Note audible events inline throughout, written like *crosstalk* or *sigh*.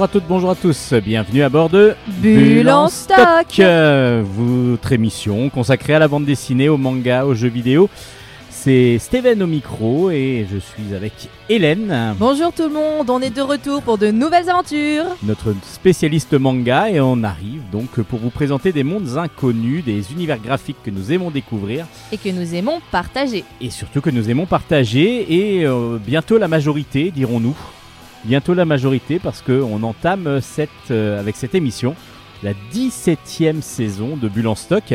Bonjour à toutes, bonjour à tous, bienvenue à bord de Bulle en stock. euh, votre émission consacrée à la bande dessinée, au manga, aux jeux vidéo. C'est Steven au micro et je suis avec Hélène, Bonjour tout le monde, on est de retour pour de nouvelles aventures. notre spécialiste manga, et on arrive donc pour vous présenter des mondes inconnus, des univers graphiques que nous aimons découvrir Et que nous aimons partager. et surtout que nous aimons partager et euh, bientôt la majorité, dirons-nous. Bientôt la majorité parce qu'on entame cette, euh, avec cette émission la 17e saison de Bulle en stock.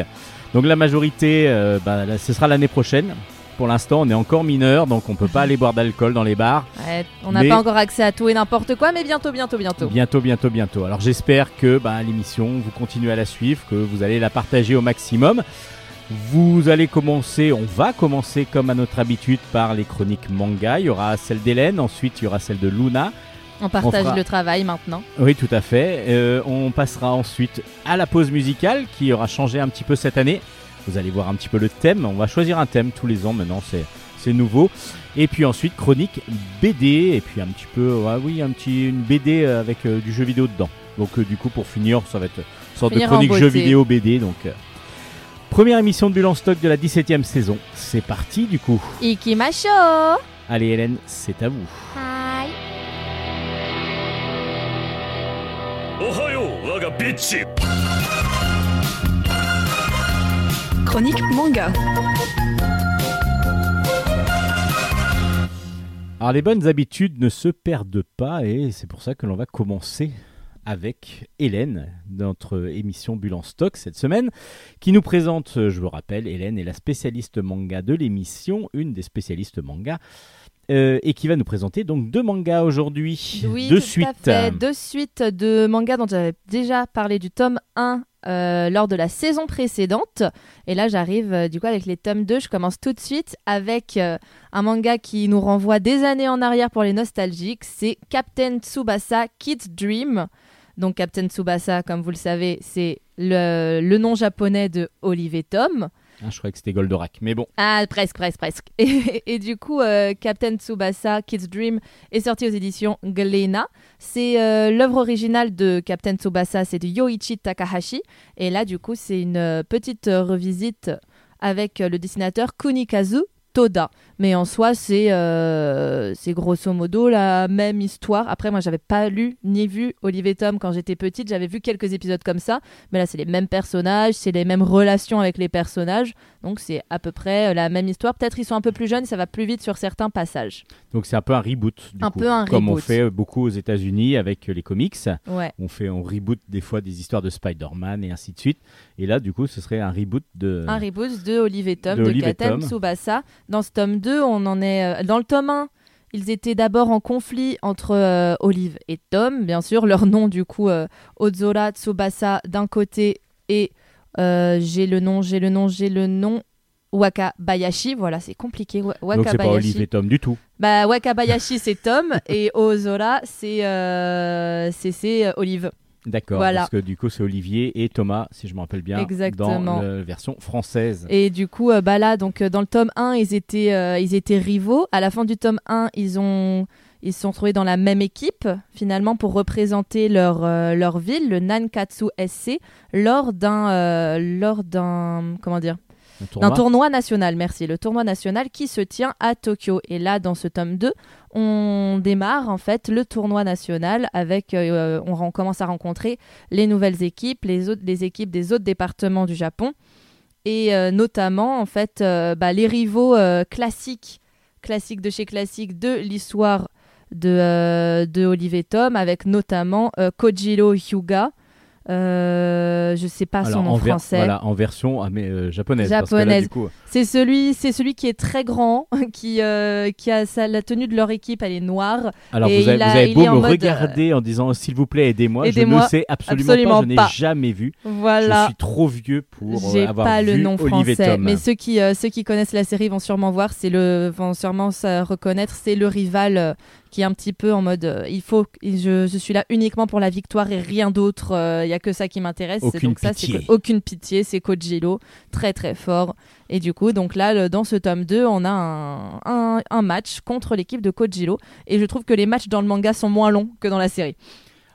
Donc la majorité, euh, bah, là, ce sera l'année prochaine. Pour l'instant, on est encore mineur, donc on peut pas aller boire d'alcool dans les bars. Ouais, on n'a Mais- pas encore accès à tout et n'importe quoi, mais bientôt, bientôt, bientôt. Bientôt, bientôt, bientôt. Alors j'espère que bah, l'émission, vous continuez à la suivre, que vous allez la partager au maximum. Vous allez commencer, on va commencer comme à notre habitude par les chroniques manga. Il y aura celle d'Hélène, ensuite il y aura celle de Luna. On partage fera- le travail maintenant. Oui, tout à fait. Euh, on passera ensuite à la pause musicale qui aura changé un petit peu cette année. Vous allez voir un petit peu le thème. On va choisir un thème tous les ans maintenant, c'est nouveau. Et puis ensuite chronique BD et puis un petit peu, ouais, oui, un petit une BD avec euh, du jeu vidéo dedans. Donc euh, du coup pour finir, ça va être une sorte Finir de chronique jeu vidéo BD. Donc euh, Première émission de Bulan Stock de la 17e saison. C'est parti du coup. Ikimasho Allez Hélène, c'est à vous. Hi. Chronique manga. Alors les bonnes habitudes ne se perdent pas et c'est pour ça que l'on va commencer avec Hélène, notre émission Bulle en stock cette semaine, qui nous présente, je vous rappelle, Hélène est la spécialiste manga de l'émission, une des spécialistes manga, euh, et qui va nous présenter donc deux mangas aujourd'hui, Oui, de tout suite. à fait. Deux suites de mangas dont j'avais déjà parlé du tome 1 euh, lors de la saison précédente. Et là, j'arrive euh, du coup avec les tomes 2. Je commence tout de suite avec euh, un manga qui nous renvoie des années en arrière pour les nostalgiques. C'est Captain Tsubasa Kid's Dream. Donc Captain Tsubasa, comme vous le savez, c'est le, le nom japonais de Olive et Tom. Ah, je croyais que c'était Goldorak, mais bon, Ah, presque, presque, presque. *laughs* Et, et du coup, euh, Captain Tsubasa Kid's Dream est sorti aux éditions Glénat. C'est euh, l'œuvre originale de Captain Tsubasa, c'est de Yoichi Takahashi. Et là, du coup, c'est une euh, petite revisite avec le dessinateur Kunikazu Toda. Mais en soi, c'est euh, c'est grosso modo la même histoire. Après, moi, j'avais pas lu ni vu Olive et Tom quand j'étais petite. J'avais vu quelques épisodes comme ça. Mais là, c'est les mêmes personnages, c'est les mêmes relations avec les personnages. Donc, c'est à peu près euh, la même histoire. Peut-être ils sont un peu plus jeunes, ça va plus vite sur certains passages. donc c'est un peu un reboot, du Un coup, peu un comme on reboot. fait beaucoup aux États-Unis avec les comics. Ouais. On fait, on reboot des fois des histoires de Spider-Man et ainsi de suite. Et là, du coup, ce serait un reboot de. Un reboot de Olive et Tom de de, Tom. Tsubasa. Dans ce tome 2, on en est. euh, dans le tome 1, ils étaient d'abord en conflit entre euh, Olive et Tom. Bien sûr, leur nom, du coup, euh, Ozora Tsubasa d'un côté et euh, j'ai le nom, j'ai le nom, j'ai le nom. Wakabayashi, voilà, c'est compliqué. Wa- Donc c'est pas Olive et Wakabayashi. Tom du tout. Bah, Wakabayashi, c'est Tom *laughs* et Ozora, c'est c'est- Olive. D'accord, Voilà. parce que du coup c'est Olivier et Thomas, si je me rappelle bien, Exactement. dans la version française. Et du coup, euh, bah là, donc euh, dans le tome 1, ils étaient, euh, ils étaient rivaux. À la fin du tome 1, ils ont, ils se sont trouvés dans la même équipe, finalement, pour représenter leur, euh, leur ville, le Nankatsu SC, lors d'un, euh, lors d'un, comment dire, Un d'un tournoi. tournoi national. Merci, le tournoi national qui se tient à Tokyo. Et là, dans ce tome 2, on démarre en fait le tournoi national avec, euh, on, commence à rencontrer les nouvelles équipes, les autres, les équipes des autres départements du Japon et euh, notamment en fait euh, bah, les rivaux classiques, classiques de chez classique de l'histoire de, de Olive et Tom, avec notamment Kojiro Hyuga. Euh, je sais pas Alors, son nom en ver- français. Voilà, en version ah, mais, euh, japonaise. parce que là, Japonaise. du coup, C'est celui, c'est celui qui est très grand, *laughs* qui, euh, qui a sa- la tenue de leur équipe, elle est noire. alors et vous avez, a- vous avez il beau en me mode, regarder en disant s'il vous plaît aidez-moi, je ne sais absolument, Absolument pas, je n'ai jamais vu. Je Voilà. suis trop vieux pour euh, J'ai avoir pas vu le nom Olive et français, Tom. mais ceux qui, euh, ceux qui connaissent la série vont sûrement voir, c'est le, vont sûrement se reconnaître, c'est le rival euh, qui est un petit peu en mode euh, il faut je, je suis là uniquement pour la victoire et rien d'autre il y a que ça qui m'intéresse. Aucune donc ça c'est aucune pitié c'est Kojiro très très fort. Et du coup donc là le- dans ce tome 2 on a un, un, un match contre l'équipe de Kojiro et je trouve que les matchs dans le manga sont moins longs que dans la série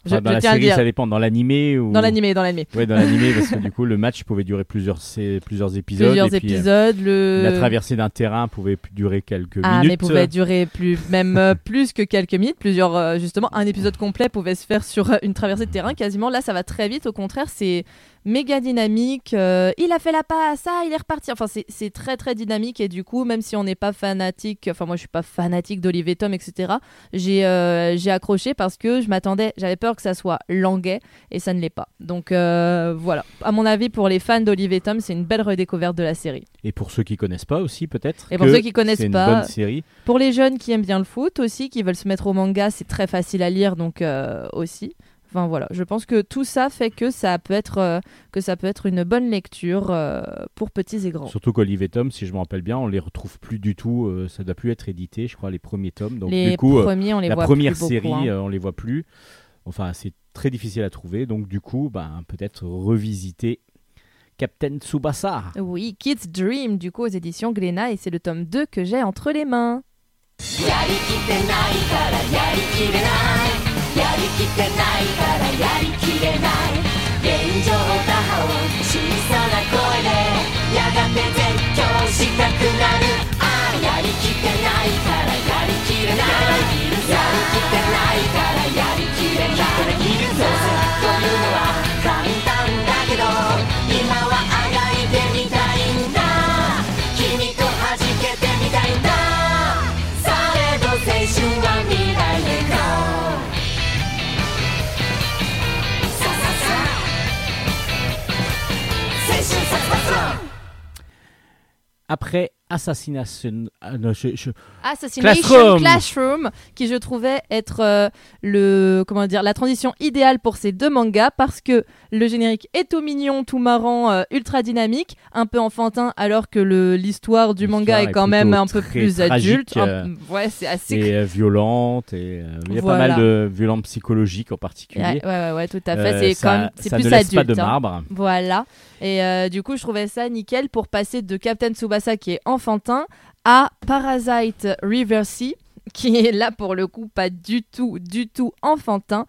je, Enfin, dans je la tiens à le série, dire ça dépend. Dans l'animé ou dans l'animé dans l'animé Ouais, dans l'animé, parce que *laughs* du coup, le match pouvait durer plusieurs, sé- plusieurs épisodes. plusieurs et puis, euh, épisodes le La traversée d'un terrain pouvait durer quelques Ah, minutes. mais pouvait durer plus, même euh, plus que quelques minutes. Plusieurs, euh, justement, un épisode complet pouvait se faire sur une traversée de terrain. Quasiment, là, ça va très vite. Au contraire, c'est méga dynamique. euh, il a fait la passe, ah, il est reparti. Enfin, c'est- très, très dynamique. Et du coup, même si on n'est pas fanatique, enfin, moi, je suis pas fanatique d'Olivier Tom, etc., j'ai euh, j'ai accroché parce que je m'attendais, j'avais peur que ça soit languet et ça ne l'est pas. Donc, euh, voilà. À mon avis, pour les fans d'Olivier Tom, c'est une belle redécouverte de la série. Et pour ceux qui connaissent pas aussi, peut-être. Et pour ceux qui connaissent une pas, bonne série. pour les jeunes qui aiment bien le foot aussi, qui veulent se mettre au manga, c'est très facile à lire, donc aussi. Enfin voilà, je pense que tout ça fait que ça peut être, euh, que ça peut être une bonne lecture euh, pour petits et grands. Surtout qu'Olive et Tom, si je me rappelle bien, on les retrouve plus du tout. euh, ça doit plus être édité, je crois, les premiers tomes. Donc les du coup, euh, premiers, on les la voit première plus beaucoup, série, hein. on les voit plus. Enfin, c'est très difficile à trouver. Donc du coup, ben, peut-être revisiter Captain Tsubasa. Oui, Kids Dream, du coup, aux éditions Glénat, et c'est le tome 2 que j'ai entre les mains. やりきってないからやりきれない。現状打破を小さな声でやがて絶叫したくなる。ああやりきってないからやりきれない。やりきってないからやりきれない。どうせというのは Après Assassination. ah, non, je- je- Assassination Classroom. Classroom. qui je trouvais être euh, le comment dire la transition idéale pour ces deux mangas parce que le générique est tout mignon, tout marrant, euh, ultra dynamique, un peu enfantin alors que le l'histoire du manga est est quand même un peu plus tragique, adulte. Un- euh, ouais, c'est assez et euh, violente. Et, euh, il y a Voilà. pas mal de violences psychologiques en particulier. Ouais, ouais, ouais, tout à fait. Euh, c'est quand même- c'est plus ne laisse adulte. pas de hein. marbre. Voilà. Et euh, du coup, je trouvais ça nickel pour passer de Captain Tsubasa qui est enfantin à Parasite Reversi qui est là pour le coup pas du tout, du tout enfantin.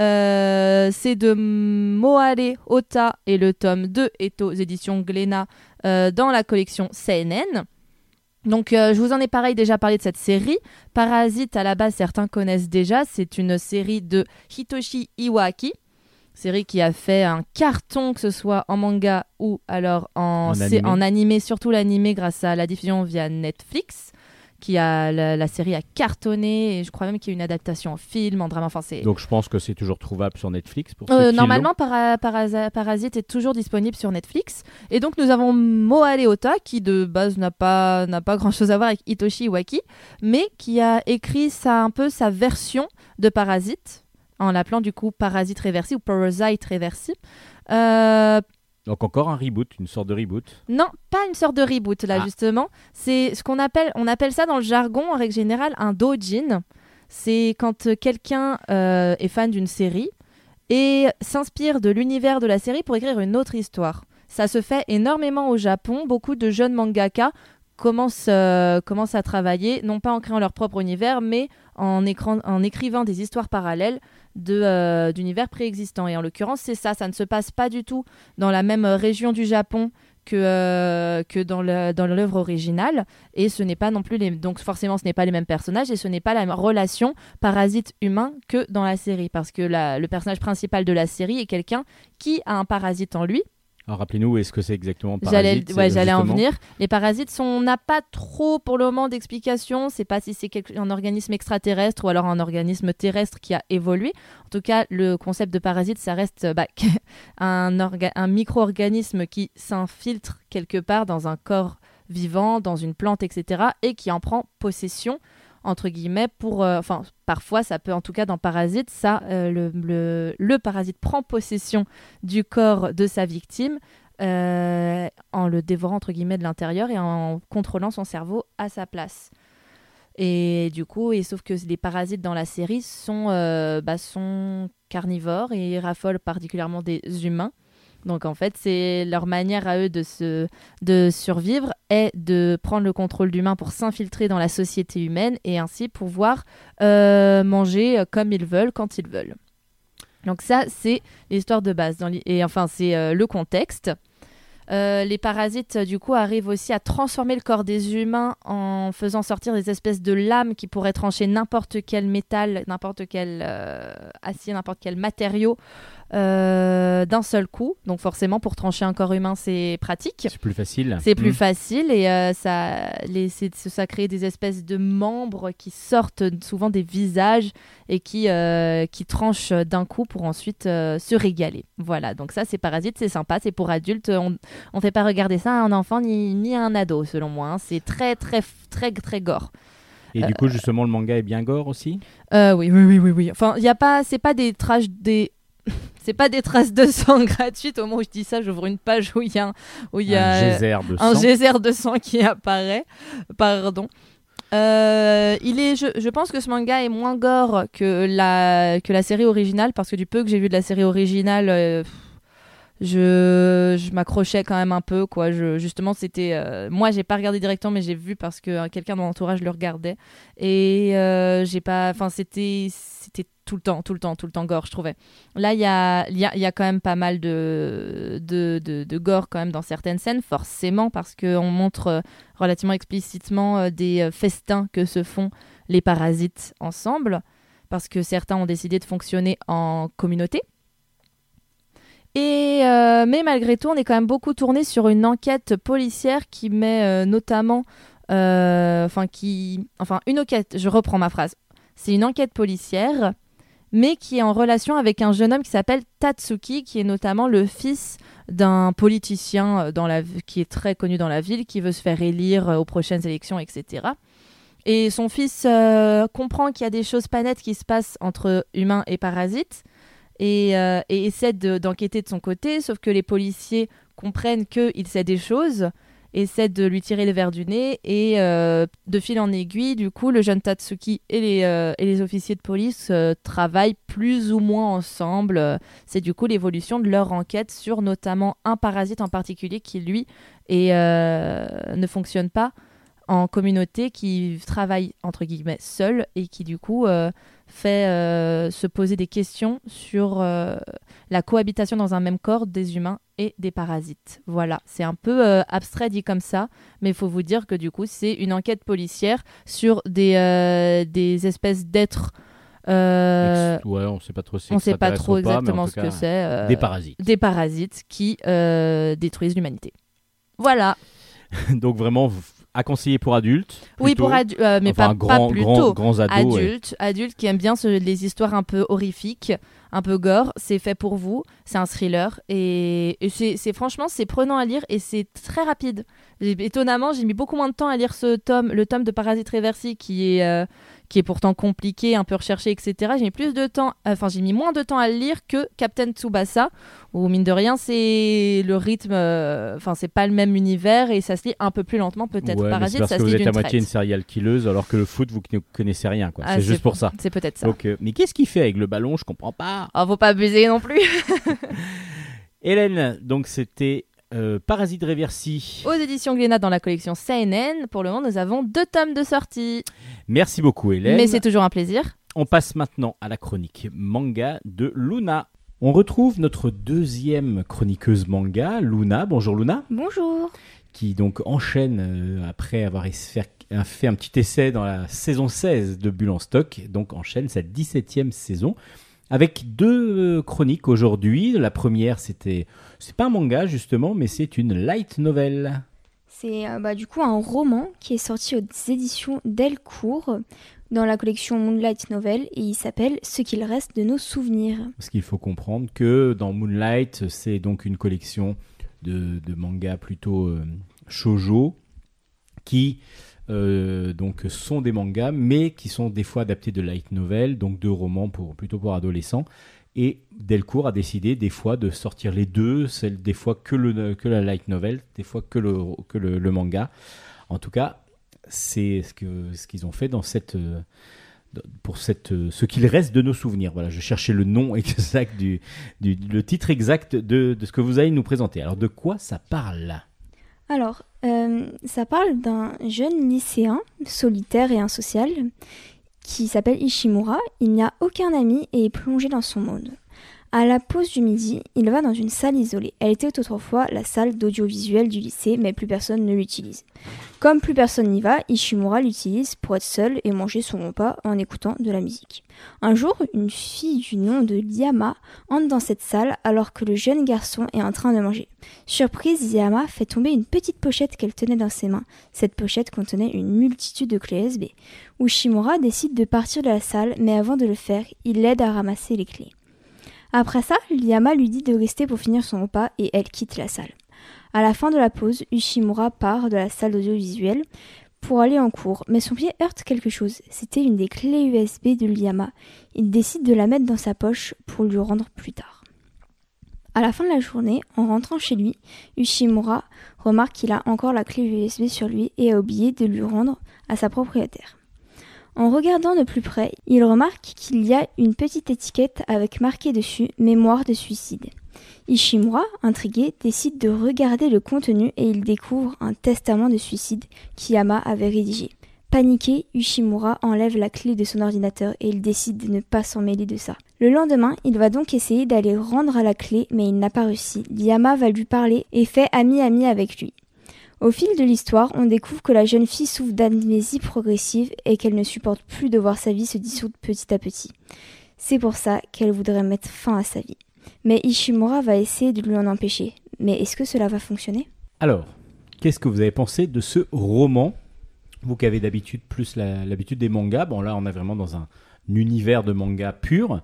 Euh, c'est de Moare Ota et le tome 2 est aux éditions Glénat euh, dans la collection CNN. Donc, euh, je vous en ai pareil déjà parlé de cette série. Parasite, à la base, certains connaissent déjà. C'est une série de Hitoshi Iwaki. Série qui a fait un carton, que ce soit en manga ou alors en, En animé. en animé, surtout l'animé grâce à la diffusion via Netflix. Qui a, la, la série a cartonné et je crois même qu'il y a une adaptation en film, en drame. Enfin, c'est Donc je pense que c'est toujours trouvable sur Netflix pour euh, normalement, Para- Parasa- Parasite est toujours disponible sur Netflix. Et donc, nous avons Moale Ota, qui de base n'a pas, n'a pas grand chose à voir avec Hitoshi Iwaki, mais qui a écrit ça, un peu sa version de Parasite, en l'appelant du coup Parasite Reversi ou Parasite Reversi. Euh. Donc encore un reboot, une sorte de reboot. non, pas une sorte de reboot là Ah. justement. C'est ce qu'on appelle, on appelle ça dans le jargon en règle générale un dojin. C'est quand quelqu'un euh, est fan d'une série et s'inspire de l'univers de la série pour écrire une autre histoire. Ça se fait énormément au Japon. Beaucoup de jeunes mangaka commencent, euh, commencent à travailler, non pas en créant leur propre univers, mais en, écran- en écrivant des histoires parallèles de, euh, d'univers préexistants. Et en l'occurrence, c'est ça. Ça ne se passe pas du tout dans la même euh, région du Japon que, euh, que dans le- dans l'œuvre originale. Et ce n'est pas non plus les... Donc forcément, ce n'est pas les mêmes personnages et ce n'est pas la même relation parasite-humain que dans la série. Parce que le personnage principal de la série est quelqu'un qui a un parasite en lui. Alors rappelez-nous, est-ce que c'est exactement J'allais, Parasite ouais, euh, j'allais en venir. Les parasites, sont, on n'a pas trop pour le moment d'explication. C'est pas si c'est un organisme extraterrestre ou alors un organisme terrestre qui a évolué. En tout cas, le concept de parasite, ça reste bah, *laughs* un, orga- un micro-organisme qui s'infiltre quelque part dans un corps vivant, dans une plante, etc. et qui en prend possession entre guillemets euh, parfois ça peut en tout cas dans parasite ça euh, le, parasite prend possession du corps de sa victime euh, en le dévorant entre guillemets de l'intérieur et en contrôlant son cerveau à sa place. Et du coup, et sauf que les parasites dans la série sont, bah, sont carnivores et raffolent particulièrement des humains. Donc en fait, c'est leur manière à eux de, se, de survivre est de prendre le contrôle d'humains pour s'infiltrer dans la société humaine et ainsi pouvoir euh, manger euh, comme ils veulent quand ils veulent. Donc ça, c'est l'histoire de base. Et enfin, c'est euh, le contexte. Les parasites, du coup, arrivent aussi à transformer le corps des humains en faisant sortir des espèces de lames qui pourraient trancher n'importe quel métal, n'importe quel acier, n'importe quel matériau euh, d'un seul coup. Donc forcément, pour trancher un corps humain, c'est pratique. C'est plus facile. C'est plus Mm. facile et euh, ça, les, ça crée des espèces de membres qui sortent souvent des visages et qui, euh, qui tranchent d'un coup pour ensuite euh, se régaler. Voilà, donc ça c'est Parasite, c'est sympa, c'est pour adultes. On ne fait pas regarder ça à un enfant ni, ni à un ado selon moi. hein. C'est très très très très gore. Et du coup, justement, le manga est bien gore aussi? Euh, oui, oui, oui, oui, oui. Enfin, il y a pas, c'est pas des traces des c'est pas des traces de sang *laughs* gratuites. Au moment où je dis ça, j'ouvre une page où il y a, un- où il y a Un geyser de un sang. geyser de sang qui apparaît. Pardon. Euh, il est, je, je pense que ce manga est moins gore que la, que la série originale parce que du peu que j'ai vu de la série originale, euh, je, m'accrochais quand même un peu. Quoi. Je, justement, c'était. euh, moi, j'ai pas regardé directement, mais j'ai vu parce que euh, quelqu'un de mon entourage le regardait. Et euh, j'ai pas. Enfin, c'était, tout le temps, tout le temps, tout le temps gore, je trouvais. Là, il y a, quand même pas mal de, de, gore quand même dans certaines scènes, forcément, parce qu'on montre relativement explicitement des festins que se font les parasites ensemble, parce que certains ont décidé de fonctionner en communauté. Et euh, mais malgré tout, on est quand même beaucoup tourné sur une enquête policière qui met euh, notamment, euh, enfin qui, enfin une enquête. Je reprends ma phrase. C'est une enquête policière, mais qui est en relation avec un jeune homme qui s'appelle Tatsuki, qui est notamment le fils d'un politicien dans la, qui est très connu dans la ville, qui veut se faire élire aux prochaines élections, etc. Et son fils comprend qu'il y a des choses pas nettes qui se passent entre humains et parasites et, euh, et essaie de- d'enquêter de son côté, sauf que les policiers comprennent qu'il sait des choses, essaient de lui tirer les verres du nez et euh, de fil en aiguille, du coup, le jeune Tatsuki et les, euh, et les officiers de police travaillent plus ou moins ensemble. C'est du coup l'évolution de leur enquête sur notamment un parasite en particulier qui, lui, est, ne fonctionne pas en communauté, qui travaille entre guillemets seul et qui du coup fait euh, se poser des questions sur euh, la cohabitation dans un même corps des humains et des parasites. Voilà, c'est un peu euh, abstrait dit comme ça, mais il faut vous dire que du coup c'est une enquête policière sur des, des espèces d'êtres. euh, Ouais, on sait pas trop si on sait pas trop pas, exactement ce que c'est. euh, Des parasites. des parasites qui euh, détruisent l'humanité. Voilà. *laughs* Donc vraiment à conseiller pour adultes. Oui, pour adultes, mais Enfin, pas, grand, pas grands ados. ouais. Adultes, adultes qui aiment bien ce- les histoires un peu horrifiques, un peu gore, c'est fait pour vous, c'est un thriller et, et c'est franchement c'est prenant à lire et c'est très rapide. Étonnamment, j'ai mis beaucoup moins de temps à lire ce tome, le tome de Parasite Reversi qui est euh, qui est pourtant compliqué, un peu recherché, etc. J'ai mis plus de temps, enfin j'ai mis moins de temps à le lire que Captain Tsubasa, où mine de rien c'est le rythme, euh, enfin c'est pas le même univers et ça se lit un peu plus lentement peut-être. Ouais, Parasite, parce ça que se vous lit êtes à moitié une serial killeuse alors que le foot vous ne connaissez rien quoi. Ah, c'est juste pour ça. C'est peut-être ça. Donc, euh, mais qu'est-ce qu'il fait avec le ballon? Je comprends pas. Oh, faut pas abuser non plus. *laughs* Hélène, donc c'était euh, Parasite Reversi. Aux éditions Glénat dans la collection CNN, pour le moment, nous avons deux tomes de sortie. Merci beaucoup Hélène. Mais c'est toujours un plaisir. On passe maintenant à la chronique manga de Luna. On retrouve notre deuxième chroniqueuse manga, Luna. Bonjour Luna, Bonjour. qui donc enchaîne euh, après avoir a fait un petit essai dans la saison 16 de Bulle en stock, donc enchaîne sa 17e saison avec deux euh, chroniques aujourd'hui. La première, c'était c'est pas un manga justement, mais c'est une light novel. C'est euh, bah, du coup un roman qui est sorti aux éditions Delcourt dans la collection Moonlight Novel et il s'appelle Ce qu'il reste de nos souvenirs. Parce qu'il faut comprendre que dans Moonlight, c'est donc une collection de, de mangas plutôt euh, shoujo qui donc sont des mangas, mais qui sont des fois adaptés de light novel, donc de romans pour, plutôt pour adolescents. Et Delcourt a décidé des fois de sortir les deux, des fois que, le, que la light novel, des fois que le, que le, manga. En tout cas, c'est ce que ce qu'ils ont fait dans cette euh, pour cette euh, ce qu'il reste de nos souvenirs. Voilà, je cherchais le nom *laughs* exact du le titre exact de, de ce que vous allez nous présenter. Alors de quoi ça parle? Alors, euh, ça parle d'un jeune lycéen solitaire et insocial qui s'appelle Ishimura. Il n'a aucun ami et est plongé dans son monde. À la pause du midi, il va dans une salle isolée. Elle était autrefois la salle d'audiovisuel du lycée, mais plus personne ne l'utilise. Comme plus personne n'y va, Ishimura l'utilise pour être seul et manger son repas en écoutant de la musique. Un jour, une fille du nom de Liyama entre dans cette salle alors que le jeune garçon est en train de manger. Surprise, Liyama fait tomber une petite pochette qu'elle tenait dans ses mains. Cette pochette contenait une multitude de clés USB. Ushimura décide de partir de la salle, mais avant de le faire, il l'aide à ramasser les clés. Après ça, Liyama lui dit de rester pour finir son repas et elle quitte la salle. À la fin de la pause, Ushimura part de la salle d'audiovisuel pour aller en cours, mais son pied heurte quelque chose. C'était une des clés USB de Liyama. Il décide de la mettre dans sa poche pour lui rendre plus tard. À la fin de la journée, en rentrant chez lui, Ushimura remarque qu'il a encore la clé USB sur lui et a oublié de lui rendre à sa propriétaire. En regardant de plus près, il remarque qu'il y a une petite étiquette avec marqué dessus Mémoire de suicide. Ishimura, intrigué, décide de regarder le contenu et il découvre un testament de suicide qu'Yama avait rédigé. Paniqué, Ushimura enlève la clé de son ordinateur et il décide de ne pas s'en mêler de ça. Le lendemain, il va donc essayer d'aller rendre à la clé, mais il n'a pas réussi. Yama va lui parler et fait ami-ami avec lui. Au fil de l'histoire, on découvre que la jeune fille souffre d'amnésie progressive et qu'elle ne supporte plus de voir sa vie se dissoudre petit à petit. C'est pour ça qu'elle voudrait mettre fin à sa vie. Mais Ishimura va essayer de lui en empêcher. Mais est-ce que cela va fonctionner? Alors, qu'est-ce que vous avez pensé de ce roman? Vous qui avez d'habitude plus l'habitude des mangas, bon là on est vraiment dans un univers de manga pur.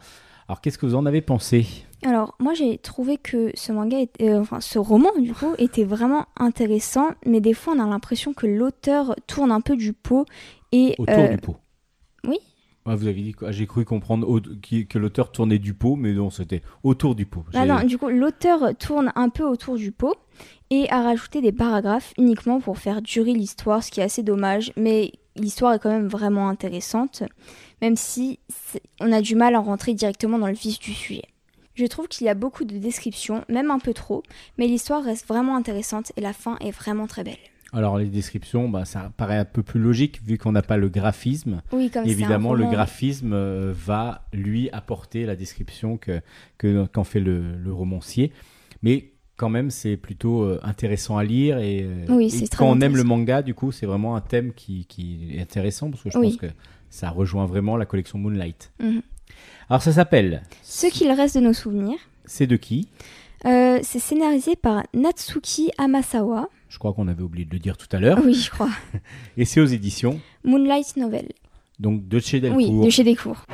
Alors qu'est-ce que vous en avez pensé? Alors, moi j'ai trouvé que ce manga, euh, enfin ce roman du coup, *laughs* était vraiment intéressant, mais des fois on a l'impression que l'auteur tourne un peu du pot et Autour euh, du pot. oui. Ah, vous avez dit quoi? J'ai cru comprendre que l'auteur tournait du pot, mais non, c'était autour du pot. Ah non, du coup, l'auteur tourne un peu autour du pot et a rajouté des paragraphes uniquement pour faire durer l'histoire, ce qui est assez dommage, mais l'histoire est quand même vraiment intéressante, même si on a du mal à rentrer directement dans le vif du sujet. Je trouve qu'il y a beaucoup de descriptions, même un peu trop, mais l'histoire reste vraiment intéressante et la fin est vraiment très belle. Alors les descriptions, bah, ça paraît un peu plus logique vu qu'on n'a pas le graphisme. Oui, comme Évidemment, le graphisme euh, va lui apporter la description que que- qu'en fait le, le romancier. Mais quand même, c'est plutôt euh, intéressant à lire et, euh, Oui, et quand on aime le manga, du coup, c'est vraiment un thème qui, qui est intéressant parce que je Oui. pense que ça rejoint vraiment la collection Moonlight. Mhm. Alors ça s'appelle. Ce qu'il reste de nos souvenirs, C'est de qui euh, c'est scénarisé par Natsuki Amasawa. Je crois qu'on avait oublié de le dire tout à l'heure. Oui, je crois. *laughs* Et c'est aux éditions Moonlight Novel. donc de chez Delcourt. Oui, de chez Descours.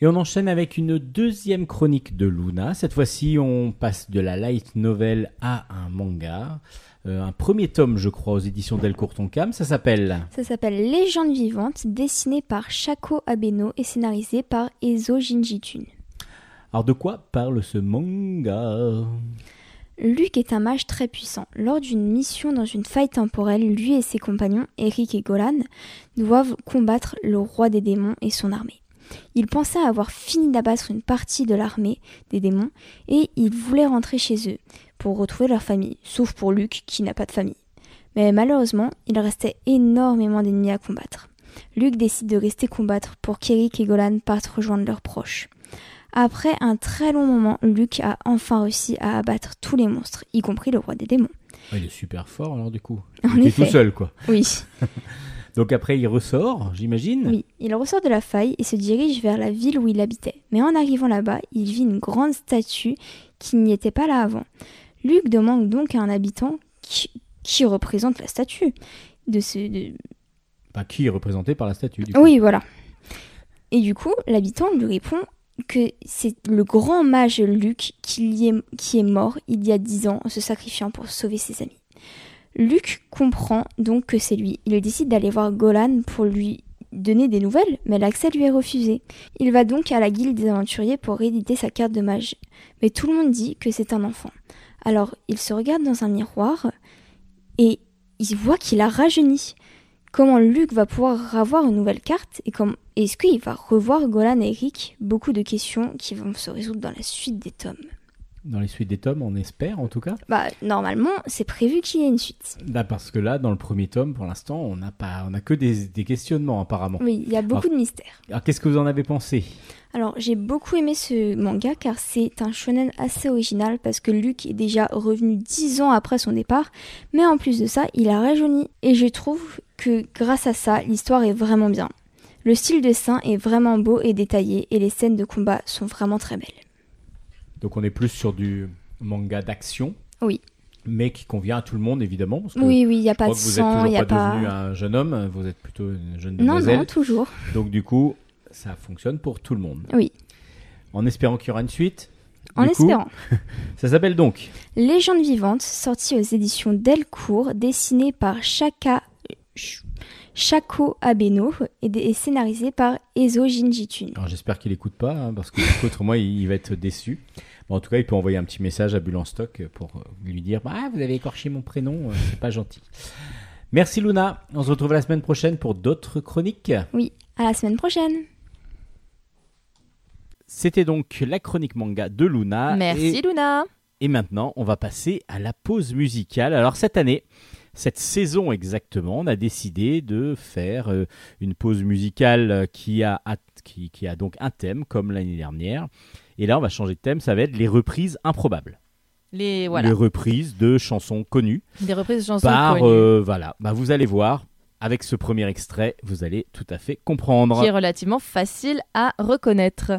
Et on enchaîne avec une deuxième chronique de Luna. Cette fois-ci, on passe de la light novel à un manga. Euh, un premier tome, je crois, aux éditions Delcourt Tonkam. Ça s'appelle. Ça s'appelle Légende vivante, dessiné par Shako Abeno et scénarisé par Ezo Jinjitun. Alors, de quoi parle ce manga? Luke est un mage très puissant. Lors d'une mission dans une faille temporelle, lui et ses compagnons, Eric et Golan, doivent combattre le roi des démons et son armée. Ils pensaient avoir fini d'abattre une partie de l'armée des démons et ils voulaient rentrer chez eux pour retrouver leur famille, sauf pour Luke qui n'a pas de famille. Mais malheureusement, il restait énormément d'ennemis à combattre. Luke décide de rester combattre pour qu'Eric et Golan partent rejoindre leurs proches. Après un très long moment, Luke a enfin réussi à abattre tous les monstres, y compris le roi des démons. Ah, Il est super fort, alors, du coup. En il est tout seul, quoi. Oui, *laughs* Donc, après, il ressort, j'imagine. oui. Il ressort de la faille et se dirige vers la ville où il habitait. Mais en arrivant là-bas, il vit une grande statue qui n'y était pas là avant. Luke demande donc à un habitant qui, qui représente la statue. De ce, de- Bah, qui est représenté par la statue, du coup. Oui, voilà. Et du coup, l'habitant lui répond que c'est le grand mage Luc qui, est mort il y a dix ans en se sacrifiant pour sauver ses amis. Luc comprend donc que c'est lui. Il décide d'aller voir Golan pour lui donner des nouvelles, mais l'accès lui est refusé. Il va donc à la guilde des aventuriers pour rééditer sa carte de mage. Mais tout le monde dit que c'est un enfant. Alors il se regarde dans un miroir et il voit qu'il a rajeuni. Comment Luc va pouvoir avoir une nouvelle carte et comme est-ce qu'il va revoir Golan et Eric? Beaucoup de questions qui vont se résoudre dans la suite des tomes. Dans les suites des tomes, on espère en tout cas. Bah normalement c'est prévu qu'il y ait une suite. Bah, parce que là, dans le premier tome, pour l'instant, on n'a pas, on a que des, des questionnements apparemment. Oui, il y a beaucoup de mystères. Alors, qu'est-ce que vous en avez pensé? Alors j'ai beaucoup aimé ce manga car c'est un shonen assez original parce que Luc est déjà revenu 10 ans après son départ, mais en plus de ça il a rajeuni et je trouve que grâce à ça l'histoire est vraiment bien. Le style de dessin est vraiment beau et détaillé et les scènes de combat sont vraiment très belles. Donc, on est plus sur du manga d'action. Oui. Mais qui convient à tout le monde évidemment. Parce que Oui, oui, il n'y a pas de vous êtes sang, il n'y a pas, pas... devenu un jeune homme, vous êtes plutôt une jeune Non, demoiselle. non, toujours. Donc du coup, ça fonctionne pour tout le monde. Oui, En espérant qu'il y aura une suite. en coup, espérant. *laughs* Ça s'appelle donc Légende vivante, sortie aux éditions Delcourt, dessinée par Shaka... Ch- Shako Abeno et, scénarisée par Ezo Jinjitun. J'espère qu'il écoute pas, hein, parce que autrement il, il va être déçu. Bon, en tout cas, il peut envoyer un petit message à Bulle en stock pour lui dire Ah, vous avez écorché mon prénom, euh, c'est pas gentil. Merci Luna, on se retrouve la semaine prochaine pour d'autres chroniques. Oui, à la semaine prochaine. C'était donc la chronique manga de Luna. Merci Et, Luna. et maintenant, on va passer à la pause musicale. Alors cette année, cette saison exactement, on a décidé de faire euh, une pause musicale euh, qui a, qui, qui a donc un thème comme l'année dernière. Et là, on va changer de thème, ça va être les reprises improbables. Les voilà, Les reprises de chansons connues des reprises de chansons par connues, euh, voilà. Bah, vous allez voir avec ce premier extrait, vous allez tout à fait comprendre. qui est relativement facile à reconnaître.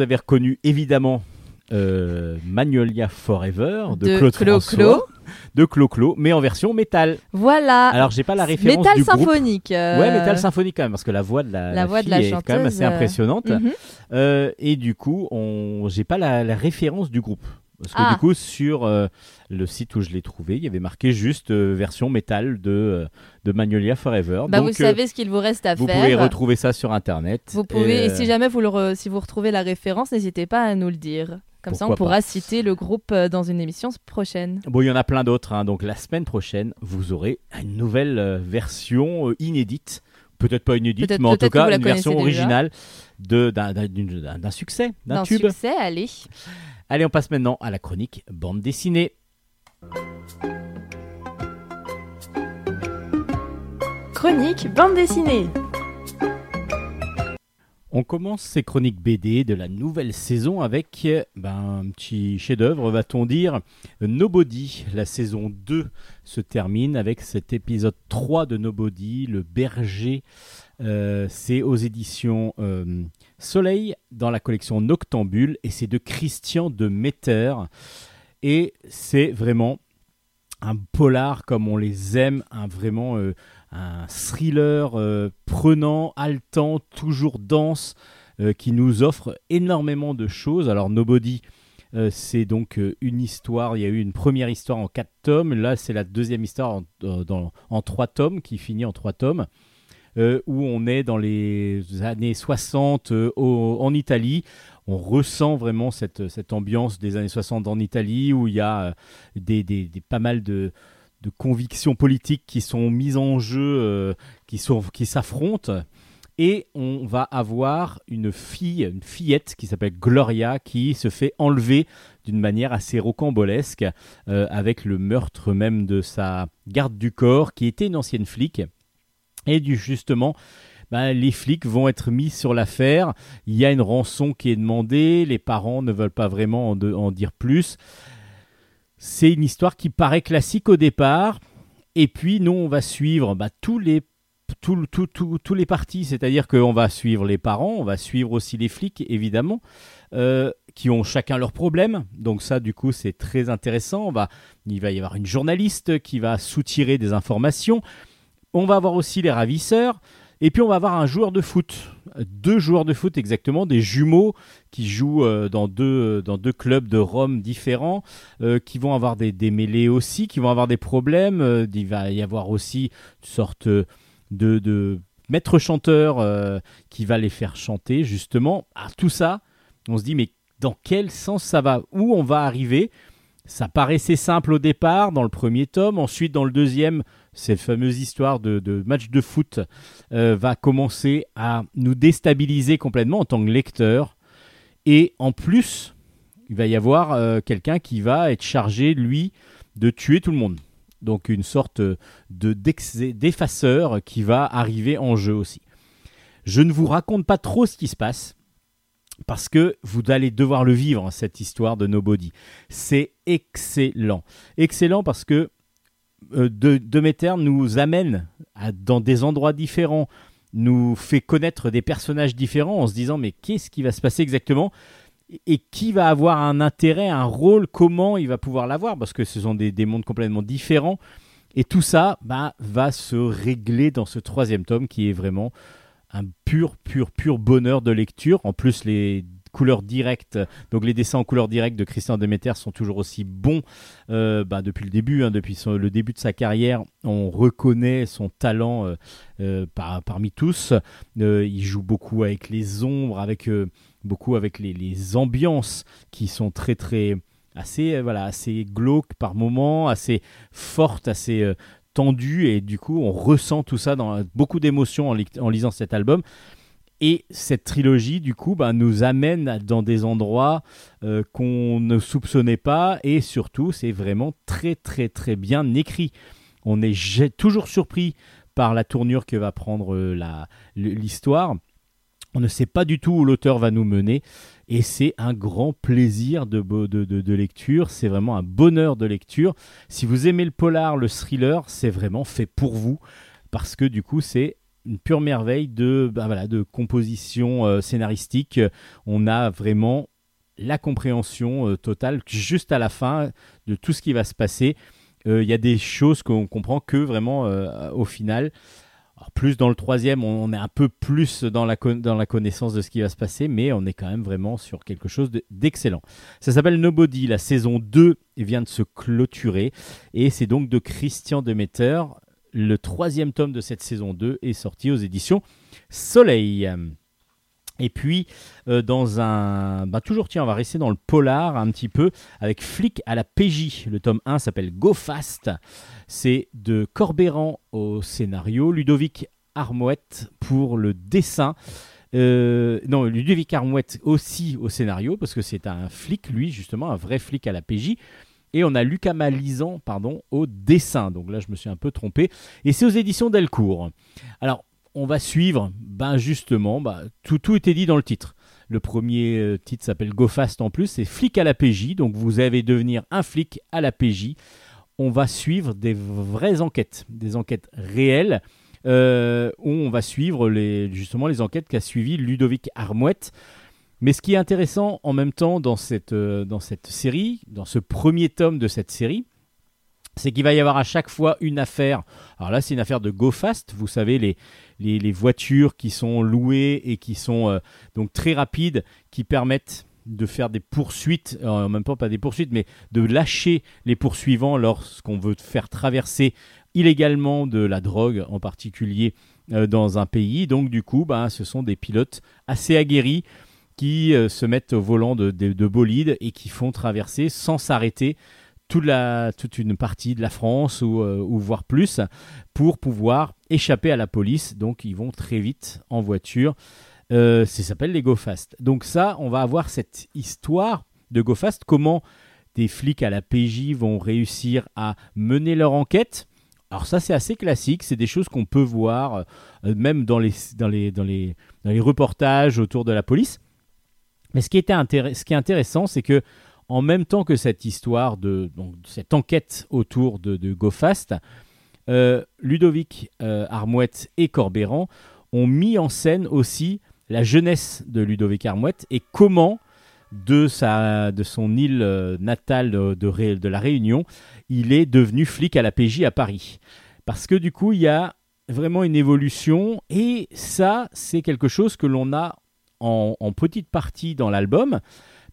Vous avez reconnu évidemment euh, Magnolia Forever de, De Claude Clo François, Clo. de mais en version métal. Voilà. Alors, j'ai pas la référence Métal du groupe. symphonique. euh, Ouais, métal symphonique quand même, parce que la voix de la, La voix de fille la est quand même chanteuse, assez euh, impressionnante. mhm. Euh, et du coup, on... j'ai pas la, la référence du groupe. Parce que Ah. du coup, sur euh, le site où je l'ai trouvé, il y avait marqué juste euh, version métal de, euh, de Magnolia Forever. Bah, Donc, vous savez ce qu'il vous reste à vous faire. pouvez retrouver ça sur internet. Vous pouvez, et, si jamais vous, le re- si vous retrouvez la référence, n'hésitez pas à nous le dire. Comme ça, on pourra citer le groupe dans une émission prochaine. Bon, il y en a plein d'autres. hein. Donc la semaine prochaine, vous aurez une nouvelle version inédite. Peut-être pas inédite, mais en tout cas vous une version déjà. originale d'un succès, d'un D'un tube. succès, allez. Allez, on passe maintenant à la chronique bande dessinée. Chronique bande dessinée. On commence ces chroniques BD de la nouvelle saison avec euh, ben, un petit chef-d'œuvre, va-t-on dire. Nobody, la saison 2 se termine avec cet épisode 3 de Nobody, le berger. Euh, c'est aux éditions euh, Soleil dans la collection Noctambule et c'est de Christian de Metter. Et c'est vraiment un polar comme on les aime, un vraiment euh, un thriller euh, prenant, haletant, toujours dense, euh, qui nous offre énormément de choses. Alors Nobody, c'est donc une histoire, il y a eu une première histoire en quatre tomes, là c'est la deuxième histoire en, dans- en trois tomes, qui finit en trois tomes. Euh, où on est dans les années 60 euh, en Italie. On ressent vraiment cette, ambiance des années 60 en Italie où il y a euh, pas mal de, convictions politiques qui sont mises en jeu, qui s'affrontent. Et on va avoir une fille, une fillette qui s'appelle Gloria, qui se fait enlever d'une manière assez rocambolesque, avec le meurtre même de sa garde du corps, qui était une ancienne flic. Et du justement, ben, les flics vont être mis sur l'affaire. Il y a une rançon qui est demandée. Les parents ne veulent pas vraiment en, dire plus. C'est une histoire qui paraît classique au départ. Et puis, nous, on va suivre bah, tous les tout- tout- tout- tous les partis, c'est-à-dire qu'on va suivre les parents, on va suivre aussi les flics, évidemment, euh, qui ont chacun leurs problèmes. Donc ça, du coup, c'est très intéressant. Il va y avoir une journaliste qui va soutirer des informations. On va avoir aussi les ravisseurs. Et puis on va avoir un joueur de foot, deux joueurs de foot exactement, des jumeaux qui jouent euh, dans, deux, dans deux clubs de Rome différents, euh, qui vont avoir des, mêlées aussi, qui vont avoir des problèmes. Euh, il va y avoir aussi une sorte de, maître chanteur euh, qui va les faire chanter justement. Ah, tout ça, on se dit mais dans quel sens ça va? Où on va arriver? Ça paraissait simple au départ dans le premier tome, ensuite dans le deuxième, cette fameuse histoire de, match de foot euh, va commencer à nous déstabiliser complètement en tant que lecteur. Et en plus, il va y avoir euh, quelqu'un qui va être chargé, lui, de tuer tout le monde. Donc une sorte de d'effaceur qui va arriver en jeu aussi. Je ne vous raconte pas trop ce qui se passe parce que vous allez devoir le vivre cette histoire de Nobody. C'est excellent, excellent parce que euh, de Demeter nous amène dans des endroits différents, nous fait connaître des personnages différents en se disant mais qu'est-ce qui va se passer exactement? Et qui va avoir un intérêt, un rôle, comment il va pouvoir l'avoir, parce que ce sont des, des mondes complètement différents. Et tout ça bah, va se régler dans ce troisième tome qui est vraiment un pur, pur, pur bonheur de lecture. En plus, les couleurs directes, donc les dessins en couleur directe de Christian Demeter sont toujours aussi bons euh, bah, depuis le début, hein, depuis le début de sa carrière. On reconnaît son talent euh, euh, par- parmi tous. Il joue beaucoup avec les ombres, avec beaucoup avec les, ambiances qui sont très très assez voilà assez glauques par moments, assez fortes, assez tendues et du coup on ressent tout ça dans beaucoup d'émotions en, lisant cet album. Et cette trilogie, du coup, bah, nous amène dans des endroits euh, qu'on ne soupçonnait pas. Et surtout, c'est vraiment très, très, très bien écrit. On est toujours surpris par la tournure que va prendre euh, l'histoire. On ne sait pas du tout où l'auteur va nous mener. Et c'est un grand plaisir de, de, lecture. C'est vraiment un bonheur de lecture. Si vous aimez le polar, le thriller, c'est vraiment fait pour vous. Parce que du coup, c'est une pure merveille de, bah, voilà, de composition euh, scénaristique. On a vraiment la compréhension euh, totale juste à la fin de tout ce qui va se passer. Euh, Il y a des choses qu'on comprend que vraiment au final. Plus dans le troisième, on, est un peu plus dans la, dans la connaissance de ce qui va se passer, mais on est quand même vraiment sur quelque chose de- d'excellent. Ça s'appelle Nobody, la saison 2 vient de se clôturer, et c'est donc de Christian Demeter. Le troisième tome de cette saison 2 est sorti aux éditions Soleil. Et puis, euh, dans un. Bah, toujours, tiens, on va rester dans le polar un petit peu, avec Flic à la PJ. Le tome 1 s'appelle Go Fast. C'est de Corbéran au scénario, Ludovic Armouette pour le dessin. Euh, non, Ludovic Armouette aussi au scénario, parce que c'est un flic, lui, justement, un vrai flic à la PJ. Et on a Lucas Malizan, pardon, au dessin. Donc là, je me suis un peu trompé. Et c'est aux éditions Delcourt. Alors, on va suivre, ben justement, bah, tout, tout était dit dans le titre. Le premier euh, titre s'appelle Go Fast en plus, c'est Flic à la PJ. Donc vous allez devenir un flic à la PJ. On va suivre des vraies enquêtes, des enquêtes réelles, euh, où on va suivre les, justement les enquêtes qu'a suivi Ludovic Armouette. Mais ce qui est intéressant en même temps dans cette, euh, dans cette série, dans ce premier tome de cette série, c'est qu'il va y avoir à chaque fois une affaire. Alors là, c'est une affaire de Go Fast. Vous savez, les, voitures qui sont louées et qui sont euh, donc très rapides, qui permettent de faire des poursuites, euh, en même temps pas des poursuites, mais de lâcher les poursuivants lorsqu'on veut faire traverser illégalement de la drogue en particulier euh, dans un pays. Donc du coup, bah, ce sont des pilotes assez aguerris qui se mettent au volant de, de, de bolides et qui font traverser sans s'arrêter toute, la, toute une partie de la France ou, euh, ou voire plus pour pouvoir échapper à la police. Donc ils vont très vite en voiture. Euh, ça s'appelle les Go Fast. Donc ça, on va avoir cette histoire de Go Fast, comment des flics à la PJ vont réussir à mener leur enquête. Alors ça, c'est assez classique, c'est des choses qu'on peut voir euh, même dans les, dans, les, dans, les, dans les reportages autour de la police. Mais ce qui, était ce qui est intéressant, c'est que en même temps que cette histoire de cette enquête autour de, de Go Fast, euh, Ludovic euh, Armouette et Corbéran ont mis en scène aussi la jeunesse de Ludovic Armouette et comment de, sa, de son île euh, natale de, de la Réunion, il est devenu flic à la PJ à Paris. Parce que du coup, il y a vraiment une évolution et ça, c'est quelque chose que l'on a en petite partie dans l'album.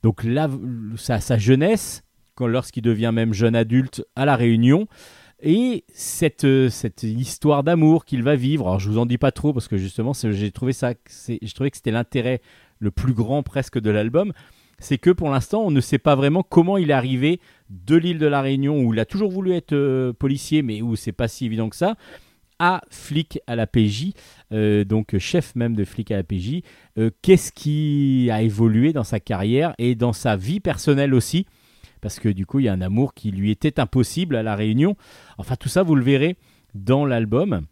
Donc là, sa, sa jeunesse, lorsqu'il devient même jeune adulte à La Réunion, et cette, euh, cette histoire d'amour qu'il va vivre. Alors je vous en dis pas trop parce que justement, j'ai trouvé ça, j'ai trouvé que c'était l'intérêt le plus grand presque de l'album. C'est que pour l'instant, on ne sait pas vraiment comment il est arrivé de l'île de la Réunion où il a toujours voulu être euh, policier, mais où c'est pas si évident que ça, à flic à la PJ, euh, donc chef même de flic à la PJ. Euh, Qu'est-ce qui a évolué dans sa carrière et dans sa vie personnelle aussi? Parce que du coup, il y a un amour qui lui était impossible à la Réunion. Enfin, tout ça, vous le verrez dans l'album.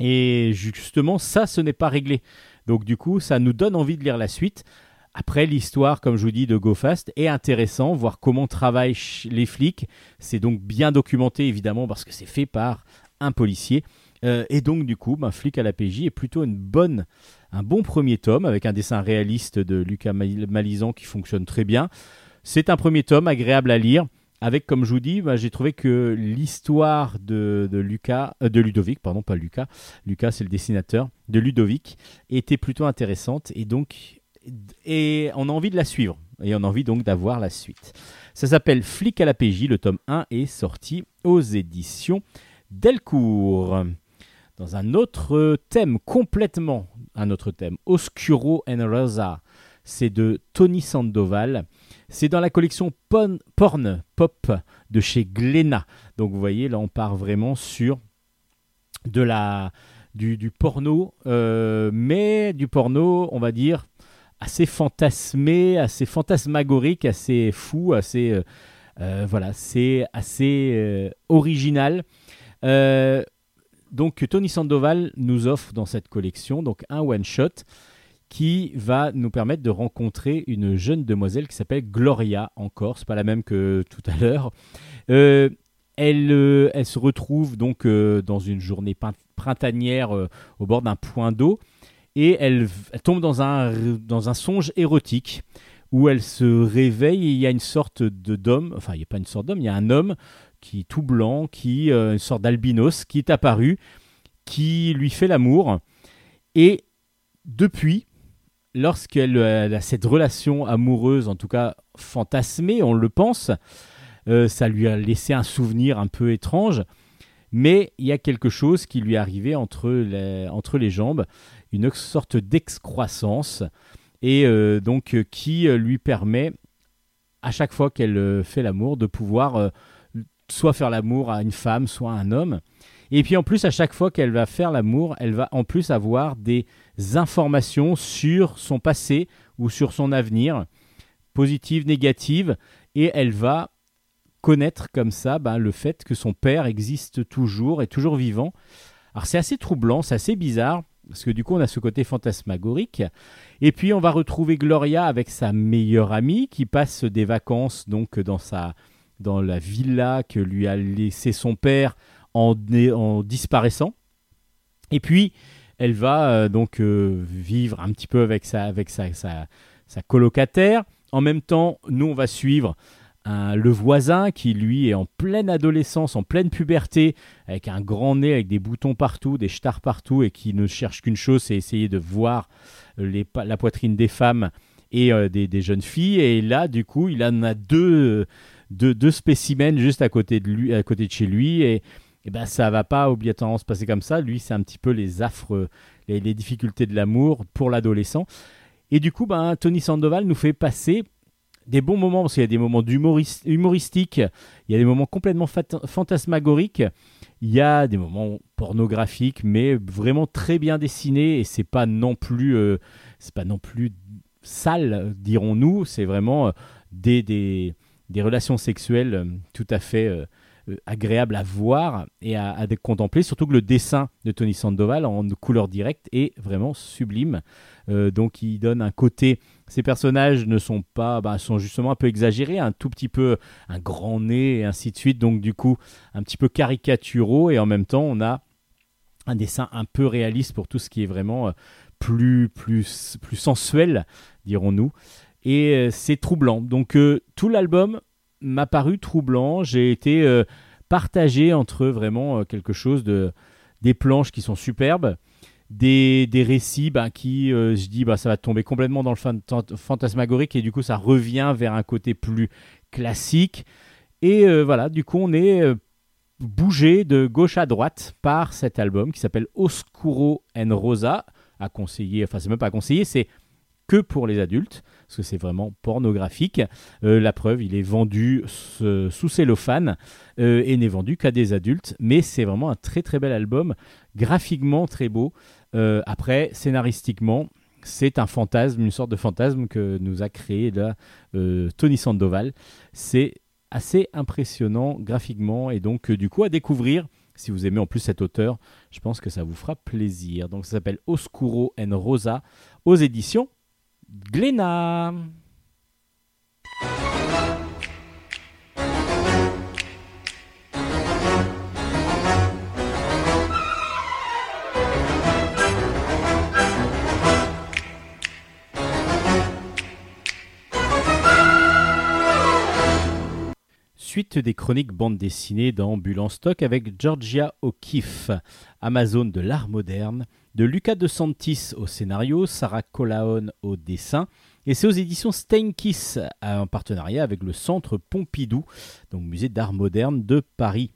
Et justement, ça, ce n'est pas réglé. Donc du coup, ça nous donne envie de lire la suite. Après, l'histoire, comme je vous dis, de Go Fast est intéressant, voir comment travaillent les flics. C'est donc bien documenté, évidemment, parce que c'est fait par un policier. Euh, et donc, du coup, ben, Flic à la PJ est plutôt une bonne, un bon premier tome, avec un dessin réaliste de Lucas Mal- Malizan qui fonctionne très bien. C'est un premier tome agréable à lire. Avec, comme je vous dis, ben, j'ai trouvé que l'histoire de, de Lucas, euh, de Ludovic, pardon, pas Lucas, Lucas c'est le dessinateur, de Ludovic, était plutôt intéressante et donc et on a envie de la suivre et on a envie donc d'avoir la suite. Ça s'appelle Flic à la PJ, le tome 1 est sorti aux éditions Delcourt. Dans un autre thème, complètement un autre thème, Oscuro and Rosa, c'est de Tony Sandoval. C'est dans la collection Porn Pop de chez Glénat. Donc vous voyez, là on part vraiment sur de la, du, porno, euh, mais du porno, on va dire, assez fantasmé, assez fantasmagorique, assez fou, assez... euh, euh, voilà, c'est assez original. Euh, donc Tony Sandoval nous offre dans cette collection donc un one shot qui va nous permettre de rencontrer une jeune demoiselle qui s'appelle Gloria encore, c'est pas la même que tout à l'heure. Euh, Elle, euh, elle se retrouve donc dans une journée printanière au bord d'un point d'eau et elle, elle tombe dans un, dans un songe érotique où elle se réveille et il y a une sorte de d'homme, enfin il n'y a pas une sorte d'homme, il y a un homme qui tout blanc, qui euh, une sorte d'albinos qui est apparu, qui lui fait l'amour et depuis, lorsqu'elle euh, a cette relation amoureuse, en tout cas fantasmée, on le pense, euh, ça lui a laissé un souvenir un peu étrange. Mais il y a quelque chose qui lui est arrivé entre les, jambes, une sorte d'excroissance, et donc qui lui permet, à chaque fois qu'elle fait l'amour, de pouvoir soit faire l'amour à une femme, soit à un homme. Et puis en plus, à chaque fois qu'elle va faire l'amour, elle va en plus avoir des informations sur son passé ou sur son avenir, positives, négatives, et elle va connaître comme ça ben, le fait que son père existe toujours, est toujours vivant. Alors c'est assez troublant, c'est assez bizarre, parce que du coup on a ce côté fantasmagorique. Et puis on va retrouver Gloria avec sa meilleure amie qui passe des vacances donc dans, sa, dans la villa que lui a laissé son père en, disparaissant. Et puis elle va euh, donc euh, vivre un petit peu avec sa, avec sa, sa, sa colocataire. En même temps, nous on va suivre le voisin qui lui est en pleine adolescence, en pleine puberté, avec un grand nez, avec des boutons partout, des stars partout, et qui ne cherche qu'une chose, c'est essayer de voir la poitrine des femmes et euh, des jeunes filles. Et là, du coup, il en a deux, deux, deux spécimens juste à côté de, lui, à côté de chez lui. Et, et ben, ça va pas obligatoirement se passer comme ça. Lui, c'est un petit peu les affres, les, difficultés de l'amour pour l'adolescent. Et du coup, ben, Tony Sandoval nous fait passer des bons moments, parce qu'il y a des moments humoristiques, il y a des moments complètement fantasmagoriques, il y a des moments pornographiques, mais vraiment très bien dessinés, et c'est pas non plus, euh, c'est pas non plus sale, dirons-nous, c'est vraiment euh, des, des, des relations sexuelles euh, tout à fait euh, euh, agréables à voir et à, contempler, surtout que le dessin de Tony Sandoval en couleur directe est vraiment sublime. Donc il donne un côté ces personnages ne sont pas bah, sont justement un peu exagérés un tout petit peu un grand nez et ainsi de suite donc du coup un petit peu caricaturaux et en même temps on a un dessin un peu réaliste pour tout ce qui est vraiment plus plus plus sensuel dirons-nous et euh, c'est troublant. Donc euh, tout l'album m'a paru troublant. J'ai été euh, partagé entre vraiment quelque chose de des planches qui sont superbes des, des récits bah, qui, je dis, bah, ça va tomber complètement dans le fan- fantasmagorique et du coup, ça revient vers un côté plus classique. Et voilà, du coup, on est bougé de gauche à droite par cet album qui s'appelle Oscuro en Rosa, à conseiller, enfin, c'est même pas à conseiller, c'est que pour les adultes, parce que c'est vraiment pornographique. Euh, la preuve, il est vendu sous cellophane euh, et n'est vendu qu'à des adultes, mais c'est vraiment un très très bel album, graphiquement très beau. Euh, après, scénaristiquement, c'est un fantasme, une sorte de fantasme que nous a créé là, Tony Sandoval. C'est assez impressionnant graphiquement et donc du coup à découvrir. Si vous aimez en plus cet auteur, je pense que ça vous fera plaisir. Donc ça s'appelle Oscuro en Rosa aux éditions Glénat. Suite des chroniques bande dessinée dans stock avec Georgia O'Keeffe, Amazon de l'art moderne, de Luca De Santis au scénario, Sarah Colaon au dessin, et c'est aux éditions Steinkiss en partenariat avec le Centre Pompidou, donc musée d'art moderne de Paris.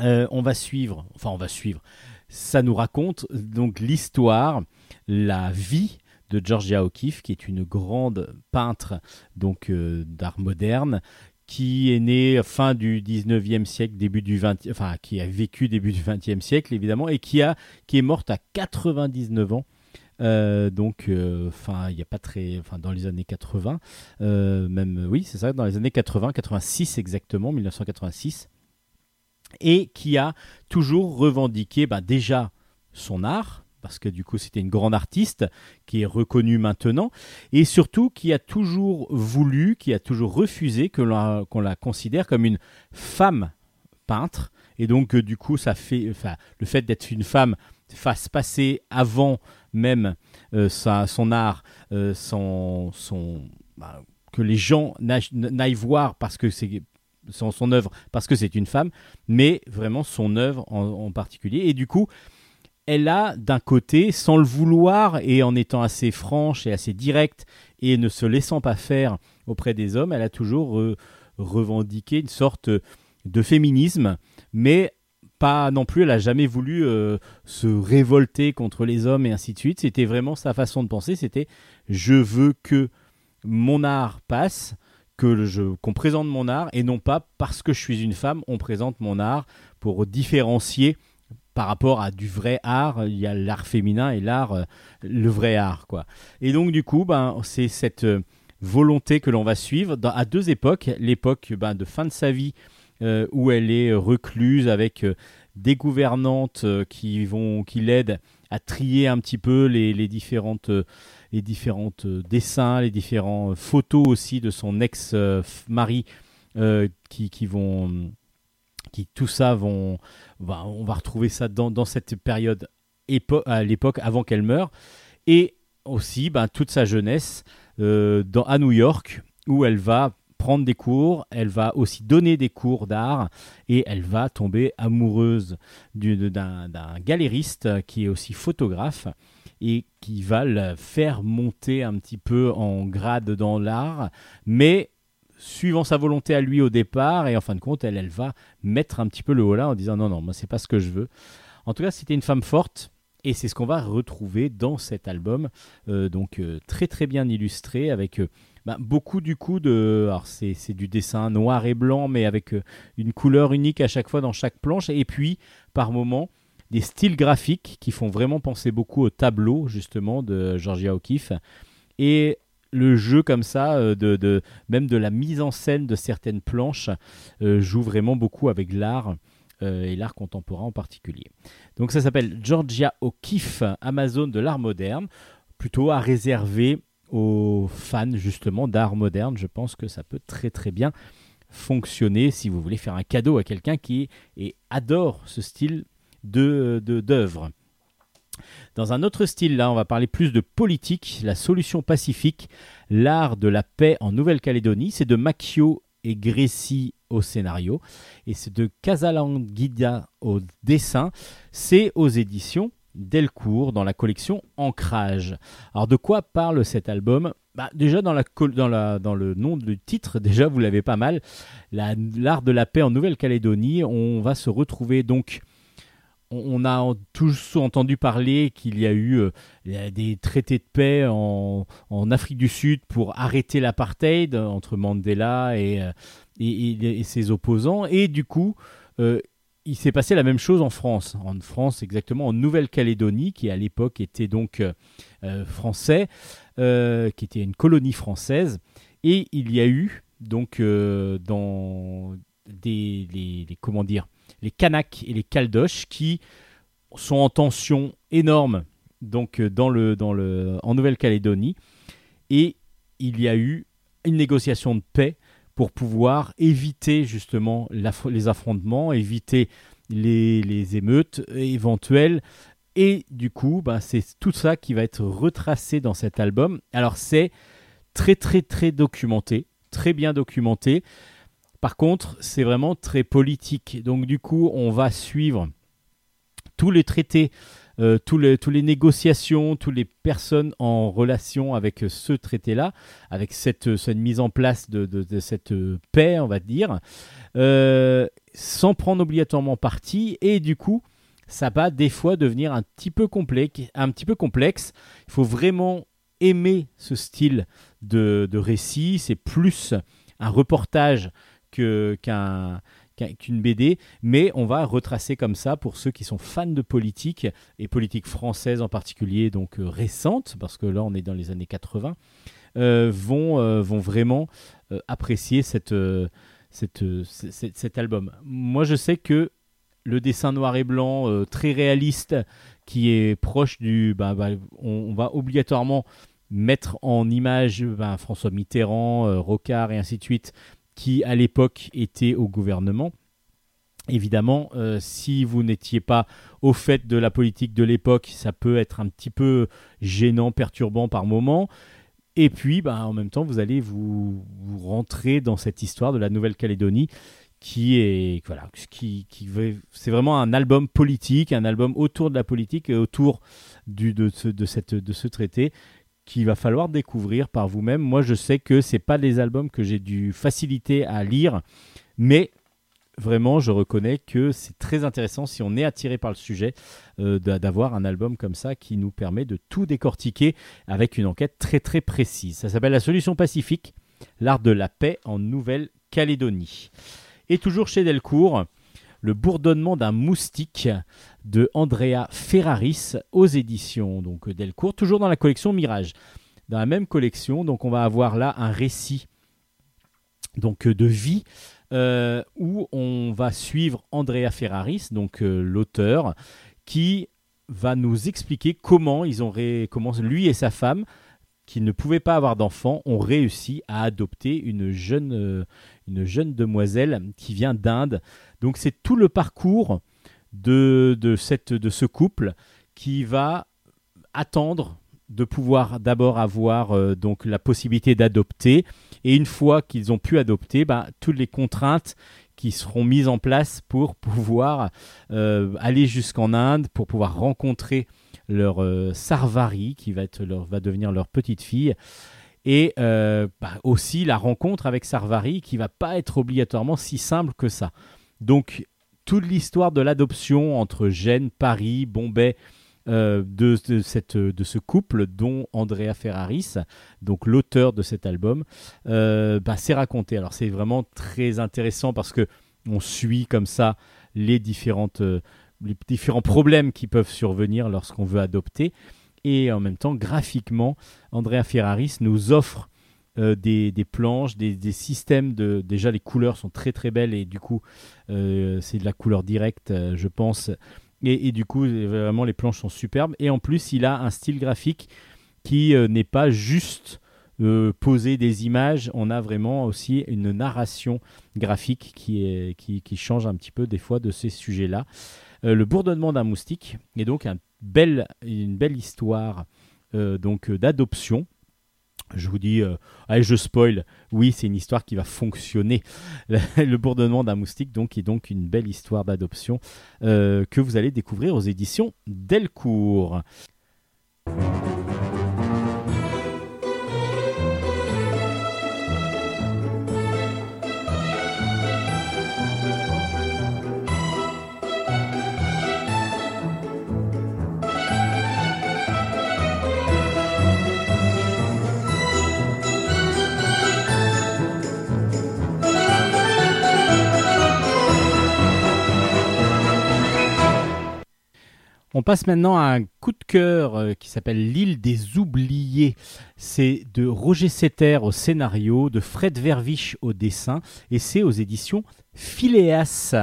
Euh, on va suivre, enfin on va suivre, ça nous raconte donc l'histoire, la vie de Georgia O'Keeffe, qui est une grande peintre donc euh, d'art moderne, qui est née fin du 19e siècle, début du 20 enfin qui a vécu début du 20e siècle évidemment et qui a qui est morte à 99 ans. Euh, donc, euh, enfin, il n'y a pas très, enfin, dans les années 80, euh, même, oui, c'est ça, dans les années 80, 86 exactement, 1986, et qui a toujours revendiqué, bah, déjà son art, parce que du coup c'était une grande artiste qui est reconnue maintenant, et surtout qui a toujours voulu, qui a toujours refusé que l'on- qu'on la considère comme une femme peintre. Et donc, euh, du coup, ça fait, enfin, le fait d'être une femme fasse passer avant même euh, sa- son art, euh, son, bah, que les gens n'aillent n'aillent voir parce que c'est son, son œuvre, parce que c'est une femme, mais vraiment son œuvre en, en particulier. Et du coup, elle a d'un côté, sans le vouloir et en étant assez franche et assez directe et ne se laissant pas faire auprès des hommes, elle a toujours euh, revendiqué une sorte de féminisme, mais pas non plus, elle a jamais voulu euh, se révolter contre les hommes et ainsi de suite. C'était vraiment sa façon de penser, c'était je veux que mon art passe, que qu'on présente mon art et non pas parce que je suis une femme, on présente mon art pour différencier par rapport à du vrai art, il y a l'art féminin et l'art euh, le vrai art quoi. Et donc du coup, ben c'est cette euh, volonté que l'on va suivre dans- à deux époques, l'époque ben, de fin de sa vie euh, où elle est recluse avec des gouvernantes qui vont qui l'aident à trier un petit peu les, les différentes les différentes dessins, les différentes photos aussi de son ex-mari qui, qui vont tout ça vont on va retrouver ça dans, cette période à l'époque avant qu'elle meure. Et aussi ben, toute sa jeunesse euh, dans, à New York où elle va prendre des cours, elle va aussi donner des cours d'art et elle va tomber amoureuse du- d'un galériste qui est aussi photographe et qui va la faire monter un petit peu en grade dans l'art, mais suivant sa volonté à lui au départ et en fin de compte, elle, elle va mettre un petit peu le haut là en disant non, non, moi c'est pas ce que je veux. En tout cas, c'était une femme forte et c'est ce qu'on va retrouver dans cet album, euh, donc euh, très très bien illustré avec euh, bah, beaucoup du coup de, alors c'est du dessin noir et blanc mais avec une couleur unique à chaque fois dans chaque planche et puis par moment des styles graphiques qui font vraiment penser beaucoup au tableau justement de Georgia O'Keeffe et le jeu comme ça euh, même de la mise en scène de certaines planches euh, joue vraiment beaucoup avec l'art euh, et l'art contemporain en particulier. Donc ça s'appelle Georgia O'Keeffe, Amazon de l'art moderne, plutôt à réserver aux fans justement d'art moderne. Je pense que ça peut très très bien fonctionner si vous voulez faire un cadeau à quelqu'un qui et adore ce style de- d'œuvre. Dans un autre style, là, on va parler plus de politique, la solution pacifique, l'art de la paix en Nouvelle-Calédonie. C'est de Macchio et Grécy au scénario, et c'est de Casalanguida au dessin. C'est aux éditions Delcourt dans la collection Ancrage. Alors, de quoi parle cet album? Bah, déjà dans, le nom du titre, *laughs* déjà vous l'avez pas mal, La- l'art de la paix en Nouvelle-Calédonie. On va se retrouver donc on a tous entendu parler qu'il y a eu euh, des traités de paix en, Afrique du Sud pour arrêter l'apartheid entre Mandela et, euh, ses opposants. Et du coup, euh, il s'est passé la même chose en France. En France, exactement, en Nouvelle-Calédonie, qui à l'époque était donc euh, français, qui était une colonie française. Et il y a eu, donc, dans des, les- les- comment dire, les Kanaks et les Caldoches qui sont en tension énorme donc euh, dans le, dans le, en Nouvelle-Calédonie et il y a eu une négociation de paix pour pouvoir éviter justement les affrontements, éviter les, les émeutes éventuelles et du coup bah, c'est tout ça qui va être retracé dans cet album. Alors c'est très très très documenté, très bien documenté. Par contre, c'est vraiment très politique. Donc du coup, on va suivre tous les traités, euh, tous les, négociations, toutes les personnes en relation avec ce traité-là, avec cette, mise en place de, cette paix, on va dire, euh, sans prendre obligatoirement parti. Et du coup, ça va des fois devenir un petit peu complexe. Un petit peu complexe. Il faut vraiment aimer ce style de récit. C'est plus un reportage qu'une BD, mais on va retracer comme ça pour ceux qui sont fans de politique et politique française en particulier, donc euh, récente, parce que là on est dans les années 80, euh, vont, euh, vont vraiment euh, apprécier cette, cette, cet album. Moi je sais que le dessin noir et blanc très réaliste qui est proche du... bah, bah, on, va obligatoirement mettre en image bah, François Mitterrand, Rocard et ainsi de suite, qui à l'époque était au gouvernement. Évidemment, euh, si vous n'étiez pas au fait de la politique de l'époque, ça peut être un petit peu gênant, perturbant par moment. Et puis, bah, en même temps, vous allez vous, rentrer dans cette histoire de la Nouvelle-Calédonie qui est voilà qui, qui c'est vraiment un album politique un album autour de la politique et autour du, de, ce, de, cette, de ce traité qu'il va falloir découvrir par vous-même. Moi je sais que c'est pas des albums que j'ai dû faciliter à lire mais vraiment je reconnais que c'est très intéressant si on est attiré par le sujet euh, d'a- d'avoir un album comme ça qui nous permet de tout décortiquer avec une enquête très très précise. Ça s'appelle la solution pacifique l'art de la paix en Nouvelle-Calédonie. Et toujours chez Delcourt, le bourdonnement d'un moustique de Andrea Ferraris aux éditions donc Delcourt, toujours dans la collection Mirage. Dans la même collection, donc on va avoir là un récit donc de vie euh, où on va suivre Andrea Ferraris, donc euh, l'auteur, qui va nous expliquer comment ils ont ré- comment lui et sa femme qui ne pouvaient pas avoir d'enfants ont réussi à adopter une jeune euh, une jeune demoiselle qui vient d'Inde. Donc c'est tout le parcours de, de, cette, de ce couple qui va attendre de pouvoir d'abord avoir euh, donc la possibilité d'adopter et une fois qu'ils ont pu adopter, bah, toutes les contraintes qui seront mises en place pour pouvoir euh, aller jusqu'en Inde, pour pouvoir rencontrer leur euh, Sarvari qui va, être leur, va devenir leur petite fille et euh, bah, aussi la rencontre avec Sarvari qui va pas être obligatoirement si simple que ça. Donc toute l'histoire de l'adoption entre Gênes, Paris, Bombay euh, de, de cette, de ce couple dont Andrea Ferraris, donc l'auteur de cet album, euh, bah, c'est raconté. Alors c'est vraiment très intéressant parce que on suit comme ça les différentes les différents problèmes qui peuvent survenir lorsqu'on veut adopter. Et en même temps graphiquement Andrea Ferraris nous offre euh, des, des planches, des, des systèmes de déjà les couleurs sont très très belles et du coup euh, c'est de la couleur directe euh, je pense. Et, du coup vraiment les planches sont superbes. Et en plus il a un style graphique qui n'est pas juste poser des images, on a vraiment aussi une narration graphique qui, qui, qui change un petit peu des fois de ces sujets-là. Euh, le bourdonnement d'un moustique est donc une belle histoire euh, donc euh, d'adoption. Je vous dis, je spoil. Oui, c'est une histoire qui va fonctionner. *laughs* le bourdonnement d'un moustique, donc, est donc une belle histoire d'adoption que vous allez découvrir aux éditions Delcourt. On passe maintenant à un coup de cœur euh, qui s'appelle L'île des oubliés. C'est de Roger Setter au scénario, de Fred Verviche au dessin, et c'est aux éditions Phileas.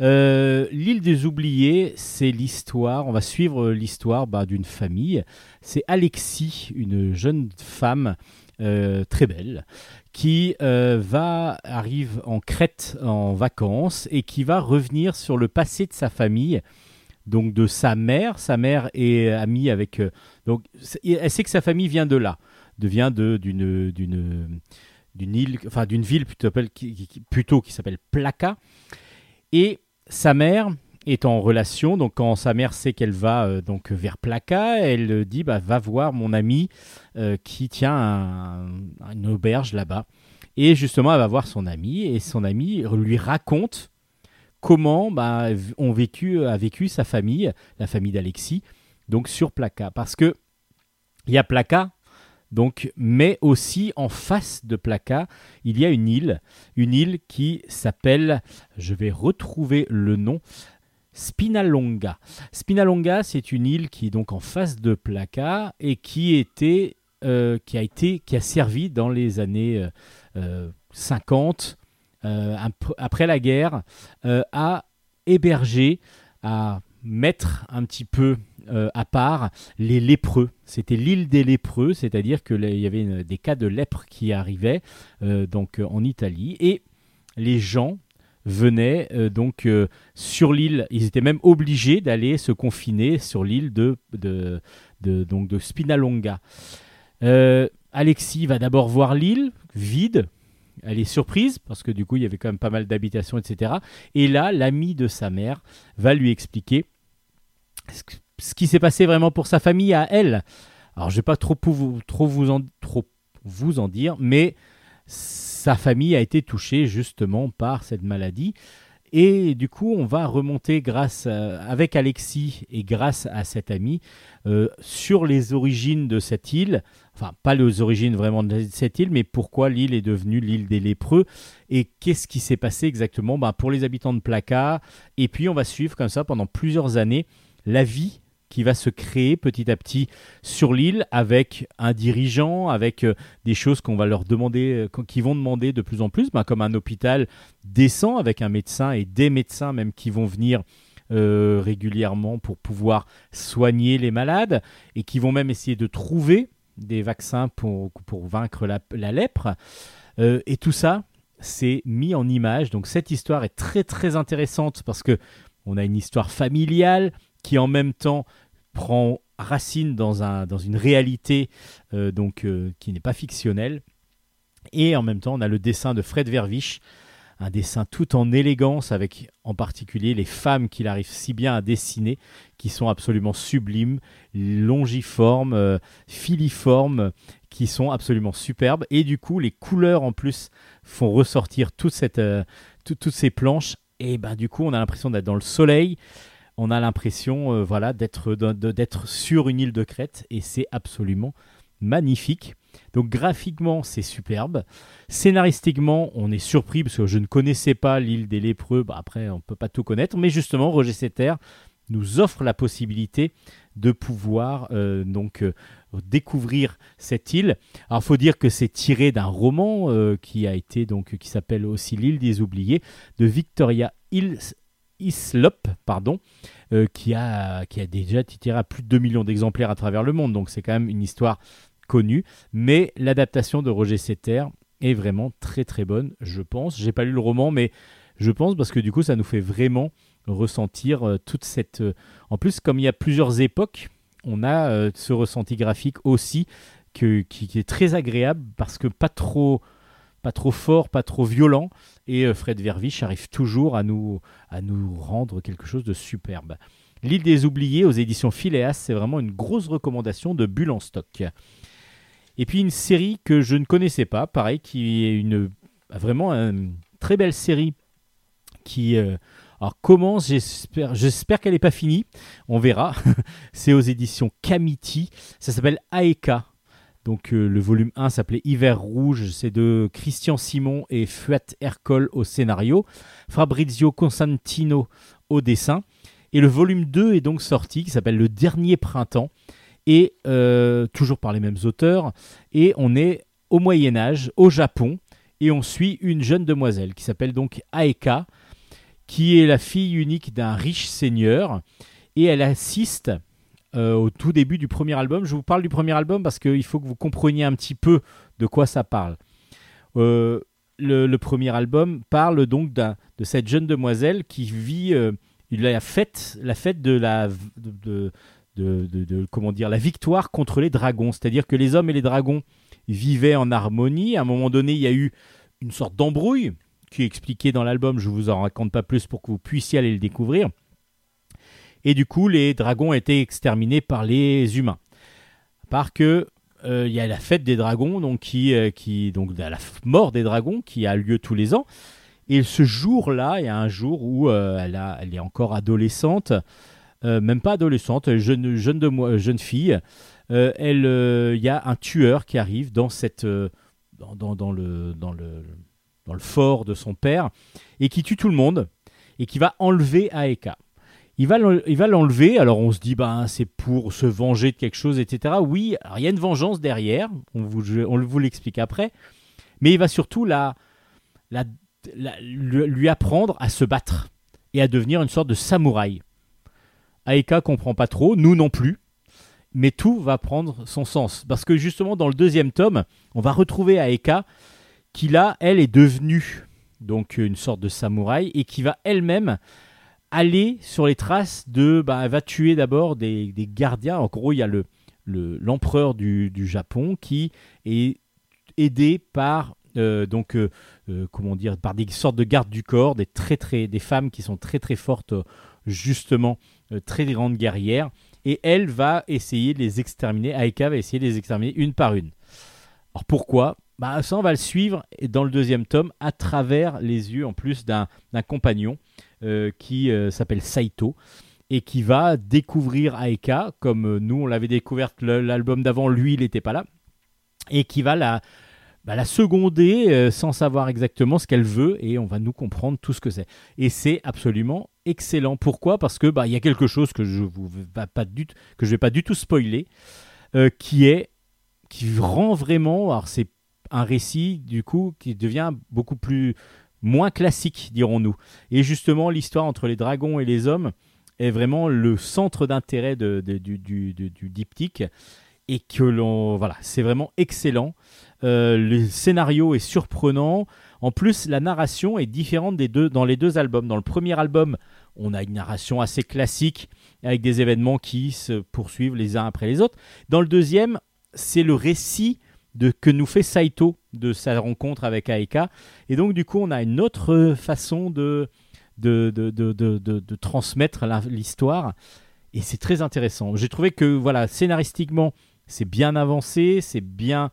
Euh, L'île des oubliés, c'est l'histoire, on va suivre l'histoire bah, d'une famille. C'est Alexis, une jeune femme euh, très belle, qui va arrive en Crète en vacances et qui va revenir sur le passé de sa famille donc de sa mère. Sa mère est amie avec. euh, donc, elle sait que sa famille vient de là, de, vient de d'une d'une d'une île, enfin d'une ville plutôt, qui, s'appelle Plaka. Et sa mère est en relation. Donc, quand sa mère sait qu'elle va euh, donc vers Plaka, elle dit bah, va voir mon ami euh, qui tient un- une auberge là-bas. Et justement, elle va voir son ami et son ami lui raconte comment bah, vécu, a vécu sa famille, la famille d'Alexis, donc sur Plaka. Parce que il y a Plaka, donc, mais aussi en face de Plaka, il y a une île, une île qui s'appelle, je vais retrouver le nom, Spinalonga. Spinalonga, c'est une île qui est donc en face de Plaka et euh, qui a été, qui a servi dans les années euh, euh, 50, euh, après la guerre, euh, à héberger, à mettre un petit peu euh, à part les lépreux. C'était l'île des lépreux, c'est-à-dire qu'il y avait des cas de lèpre qui arrivaient euh, donc euh, en Italie et les gens venaient euh, donc euh, sur l'île. Ils étaient même obligés d'aller se confiner sur l'île de, de, de- de Spinalonga. Euh, Alexis va d'abord voir l'île vide. Elle est surprise parce que du coup il y avait quand même pas mal d'habitations, etc. Et là, l'ami de sa mère va lui expliquer ce qui s'est passé vraiment pour sa famille à elle. Alors je vais pas trop, trop vous en dire, mais sa famille a été touchée justement par cette maladie. Et du coup, on va remonter grâce avec Alexis et grâce à cet ami euh, sur les origines de cette île. Enfin, pas les origines vraiment de cette île, mais pourquoi l'île est devenue l'île des lépreux et qu'est-ce qui s'est passé exactement ben, pour les habitants de Placa. Et puis, on va suivre comme ça pendant plusieurs années la vie qui va se créer petit à petit sur l'île avec un dirigeant, avec euh, des choses qu'on va leur demander, euh, qui vont demander de plus en plus, ben, comme un hôpital décent avec un médecin et des médecins même qui vont venir euh, régulièrement pour pouvoir soigner les malades et qui vont même essayer de trouver des vaccins pour, pour vaincre la, la lèpre. Et tout ça, c'est mis en image. Donc cette histoire est très très intéressante parce que on a une histoire familiale qui en même temps prend racine dans, un, dans une réalité euh, donc, euh, qui n'est pas fictionnelle. Et en même temps, on a le dessin de Fred Verviche, un dessin tout en élégance, avec en particulier les femmes qu'il arrive si bien à dessiner, qui sont absolument sublimes, longiformes, euh, filiformes, qui sont absolument superbes. Et du coup, les couleurs en plus font ressortir cette, tout- toutes ces planches. Et ben, du coup, on a l'impression d'être dans le soleil. On a l'impression euh, voilà, d'être, d'être sur une île de Crète. Et c'est absolument magnifique. Donc graphiquement, c'est superbe. Scénaristiquement, on est surpris parce que je ne connaissais pas l'île des lépreux. Bah, après, on ne peut pas tout connaître. Mais justement, Roger Setter nous offre la possibilité de pouvoir euh, donc euh, découvrir cette île. Alors, faut dire que c'est tiré d'un roman qui a été donc qui s'appelle aussi l'île des oubliés de Victoria Hils- Hislop, pardon, euh, qui a qui a déjà été tiré à plus de 2 millions d'exemplaires à travers le monde. Donc, c'est quand même une histoire connue. Mais l'adaptation de Roger Setter est vraiment très très bonne, je pense. J'ai pas lu le roman, mais je pense parce que du coup, ça nous fait vraiment ressentir euh, toute cette. euh, En plus, comme il y a plusieurs époques, on a ce ressenti graphique aussi qui est très agréable parce que pas trop, pas trop fort, pas trop violent. Et euh, Fred Verviche arrive toujours à nous, à nous rendre quelque chose de superbe. L'île des oubliés aux éditions Phileas, c'est vraiment une grosse recommandation de Bulle en stock. Et puis une série que je ne connaissais pas, pareil, qui est une vraiment une très belle série qui euh, commence, j'espère, j'espère qu'elle n'est pas finie, on verra. *laughs* c'est aux éditions Kamiti, ça s'appelle Aeka. Donc euh, le volume 1 s'appelait Hiver rouge, c'est de Christian Simon et Fuat Ercole au scénario, Fabrizio Constantino au dessin. Et le volume 2 est donc sorti, qui s'appelle Le Dernier Printemps, et euh, toujours par les mêmes auteurs. Et on est au Moyen Âge, au Japon, et on suit une jeune demoiselle qui s'appelle donc Aeka, qui est la fille unique d'un riche seigneur, et elle assiste euh, au tout début du premier album. Je vous parle du premier album parce qu'il faut que vous compreniez un petit peu de quoi ça parle. Euh, le, premier album parle donc de cette jeune demoiselle qui vit euh, la fête, la fête de la de- de- comment dire la victoire contre les dragons. C'est-à-dire que les hommes et les dragons vivaient en harmonie. À un moment donné, il y a eu une sorte d'embrouille qui est expliquée dans l'album. Je vous en raconte pas plus pour que vous puissiez aller le découvrir. Et du coup, les dragons étaient exterminés par les humains. À part que euh, il y a la fête des dragons, donc qui, euh, qui donc la mort des dragons, qui a lieu tous les ans. Et ce jour-là, il y a un jour où euh, elle, est encore adolescente, euh, même pas adolescente, jeune, jeune, de moi, jeune fille. Euh, euh, il y a un tueur qui arrive dans cette, euh, dans le, dans le, dans le fort de son père et qui tue tout le monde et qui va enlever Aeka. Il va l'enlever, alors on se dit, ben, c'est pour se venger de quelque chose, etc. Oui, alors il y a une vengeance derrière, on vous, l'explique après, mais il va surtout la, lui apprendre à se battre et à devenir une sorte de samouraï. Aeka comprend pas trop, nous non plus, mais tout va prendre son sens. Parce que justement, dans le deuxième tome, on va retrouver Aeka qui là, elle est devenue donc une sorte de samouraï, et qui va elle-même aller sur les traces de. Bah, elle va tuer d'abord des, gardiens. En gros, il y a le le- l'empereur du, du Japon qui est aidé par euh, donc euh, euh, comment dire par des sortes de gardes du corps, des très très des femmes qui sont très très fortes justement très grandes guerrières et elle va essayer de les exterminer. Aika va essayer de les exterminer une par une. Alors pourquoi? Bah, ça, on va le suivre dans le deuxième tome à travers les yeux en plus d'un compagnon qui euh, s'appelle Saito et qui va découvrir Aeka, comme euh, nous on l'avait découvert le- l'album d'avant, lui il n'était pas là, et qui va la, bah, seconder euh, sans savoir exactement ce qu'elle veut, et on va nous comprendre tout ce que c'est. Et c'est absolument excellent. Pourquoi? Parce que bah, il y a quelque chose que je va pas que je vais pas du tout spoiler, euh, qui est qui rend vraiment, alors c'est un récit du coup qui devient beaucoup plus moins classique, dirons-nous. Et justement, l'histoire entre les dragons et les hommes est vraiment le centre d'intérêt du diptyque et que l'on voilà c'est vraiment excellent. Euh, le scénario est surprenant. En plus la narration est différente des deux dans les deux albums. Dans le premier album on a une narration assez classique avec des événements qui se poursuivent les uns après les autres. Dans le deuxième c'est le récit de que nous fait Saito de sa rencontre avec Aeka et donc du coup on a une autre façon de de, de, de, de, transmettre l'histoire. Et c'est très intéressant. J'ai trouvé que voilà, scénaristiquement, c'est bien avancé, c'est bien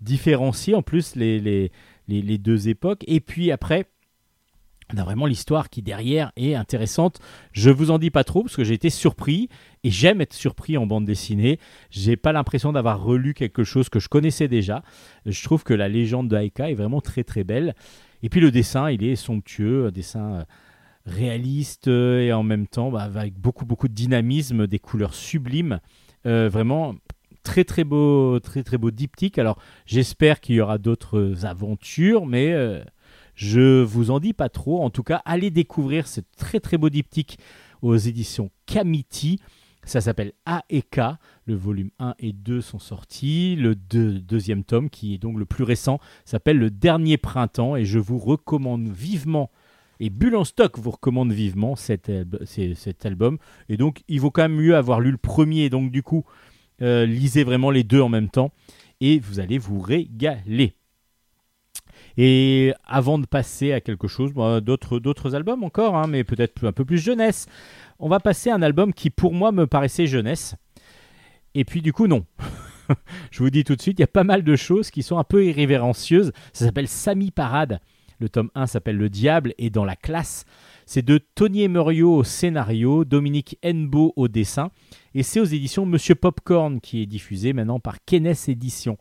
différencié en plus les, les, les deux époques. Et puis après, on a vraiment l'histoire qui derrière est intéressante. Je vous en dis pas trop parce que j'ai été surpris et j'aime être surpris en bande dessinée. J'ai pas l'impression d'avoir relu quelque chose que je connaissais déjà. Je trouve que la légende de Aika est vraiment très très belle. Et puis le dessin, il est somptueux, un dessin euh, réaliste euh, et en même temps bah, avec beaucoup beaucoup de dynamisme, des couleurs sublimes, Euh, vraiment très très beau très très beau diptyque. Alors j'espère qu'il y aura d'autres aventures, mais je vous en dis pas trop. En tout cas, allez découvrir ce très très beau diptyque aux éditions Kamiti. Ça s'appelle A et K. Le volume 1 et 2 sont sortis. Le deux- deuxième tome, qui est donc le plus récent, s'appelle Le Dernier Printemps. Et je vous recommande vivement, et Bulle en stock vous recommande vivement cet album. Et donc, il vaut quand même mieux avoir lu le premier. Donc, du coup, euh, lisez vraiment les deux en même temps. Et vous allez vous régaler. Et avant de passer à quelque chose, bon, d'autres, albums encore, hein, mais peut-être un peu plus jeunesse, on va passer à un album qui pour moi me paraissait jeunesse. Et puis du coup non. *laughs* Je vous dis tout de suite, il y a pas mal de choses qui sont un peu irrévérencieuses. Ça s'appelle Sami Parade. Le tome 1 s'appelle Le Diable et dans la classe. C'est de Tony Emerio au scénario, Dominique Enbo au dessin. Et c'est aux éditions Monsieur Popcorn qui est diffusé maintenant par Kenes Éditions.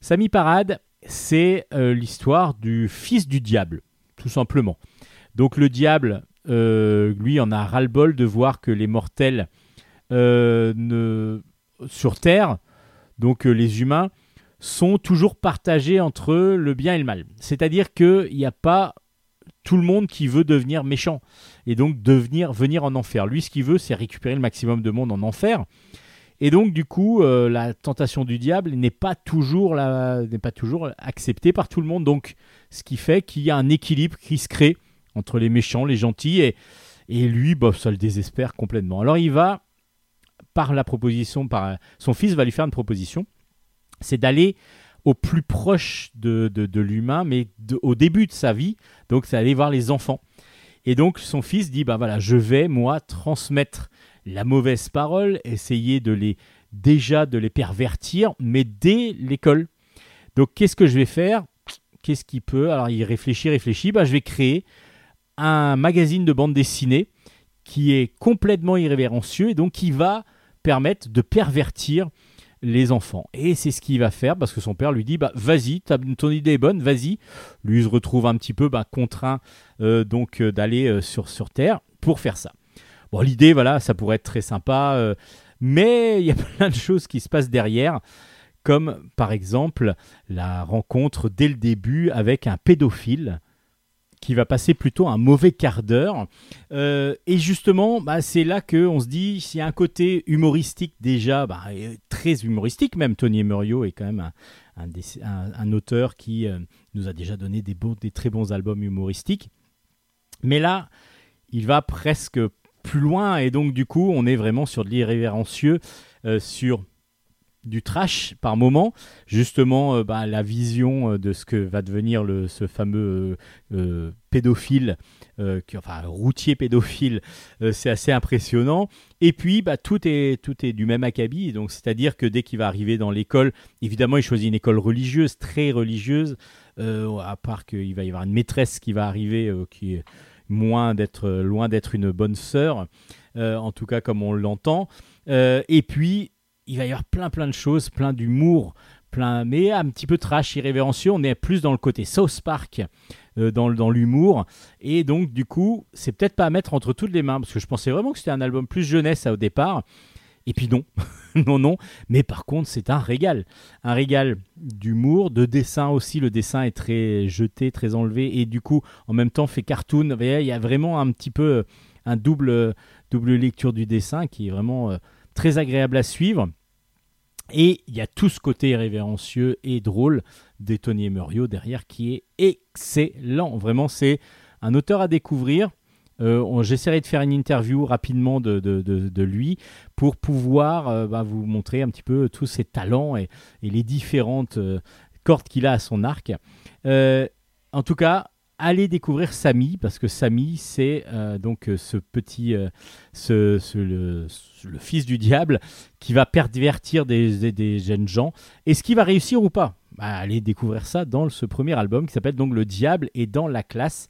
Sami Parade, c'est euh, l'histoire du fils du diable, tout simplement. Donc le diable, euh, lui, en a ras-le-bol de voir que les mortels euh, ne... sur Terre, donc les humains, sont toujours partagés entre le bien et le mal. C'est-à-dire qu'il n'y a pas tout le monde qui veut devenir méchant et donc devenir venir en enfer. Lui, ce qu'il veut, c'est récupérer le maximum de monde en enfer. Et donc, du coup, euh, la tentation du diable n'est pas toujours pas toujours acceptée par tout le monde. Donc, ce qui fait qu'il y a un équilibre qui se crée entre les méchants, les gentils, et, et lui, bah, ça le désespère complètement. Alors, il va par la proposition, par son fils va lui faire une proposition, c'est d'aller au plus proche de, de, l'humain, mais au début de sa vie. Donc, c'est aller voir les enfants. Et donc, son fils dit, bah voilà, je vais moi transmettre la mauvaise parole, essayer de les déjà de les pervertir, mais dès l'école. Donc, qu'est-ce que je vais faire? Qu'est-ce qu'il peut? Alors, il réfléchit, réfléchit. Bah, je vais créer un magazine de bande dessinée qui est complètement irrévérencieux et donc qui va permettre de pervertir les enfants. Et c'est ce qu'il va faire parce que son père lui dit bah vas-y, ton idée est bonne, vas-y. Lui il se retrouve un petit peu bah, contraint euh, donc euh, d'aller euh, sur sur terre pour faire ça. Bon l'idée voilà, ça pourrait être très sympa, euh, mais il y a *laughs* plein de choses qui se passent derrière, comme par exemple la rencontre dès le début avec un pédophile qui va passer plutôt un mauvais quart d'heure. Euh, et justement, bah, c'est là qu'on se dit, s'il y a un côté humoristique déjà, bah, très humoristique même, Tony Emerio est quand même un, un auteur qui euh, nous a déjà donné des, bons, des très bons albums humoristiques. Mais là, il va presque plus loin et donc du coup, on est vraiment sur de l'irrévérencieux, euh, sur du trash par moment, justement euh, bah, la vision euh, de ce que va devenir le, ce fameux pédophile, qui, enfin routier pédophile, c'est assez impressionnant. Et puis bah, tout est tout est du même acabit, donc c'est-à-dire que dès qu'il va arriver dans l'école, évidemment il choisit une école religieuse, très religieuse, à part qu'il va y avoir une maîtresse qui va arriver, qui est loin d'être une bonne sœur, euh, en tout cas comme on l'entend. Euh, et puis il va y avoir plein plein de choses, plein d'humour, plein, mais un petit peu trash, irrévérencieux. On est plus dans le côté South Park, euh, dans, dans l'humour. Et donc, du coup, c'est peut-être pas à mettre entre toutes les mains, parce que je pensais vraiment que c'était un album plus jeunesse au départ. Et puis non, *laughs* non, non. Mais par contre, c'est un régal. Un régal d'humour, de dessin aussi. Le dessin est très jeté, très enlevé. Et du coup, en même temps, fait cartoon. Il y a vraiment un petit peu euh, un double, double lecture du dessin qui est vraiment euh, très agréable à suivre. Et il y a tout ce côté révérencieux et drôle de Tony Emerio derrière qui est excellent. Vraiment, c'est un auteur à découvrir. Euh, J'essaierai de faire une interview rapidement de, lui pour pouvoir euh, bah, vous montrer un petit peu tous ses talents et, les différentes euh, cordes qu'il a à son arc. En tout cas, allez découvrir Samy parce que Samy, c'est donc ce petit, le, fils du diable qui va pervertir des, des- des jeunes gens. Est-ce qu'il va réussir ou pas? Bah, Allez découvrir ça dans ce premier album qui s'appelle donc Le Diable est dans la classe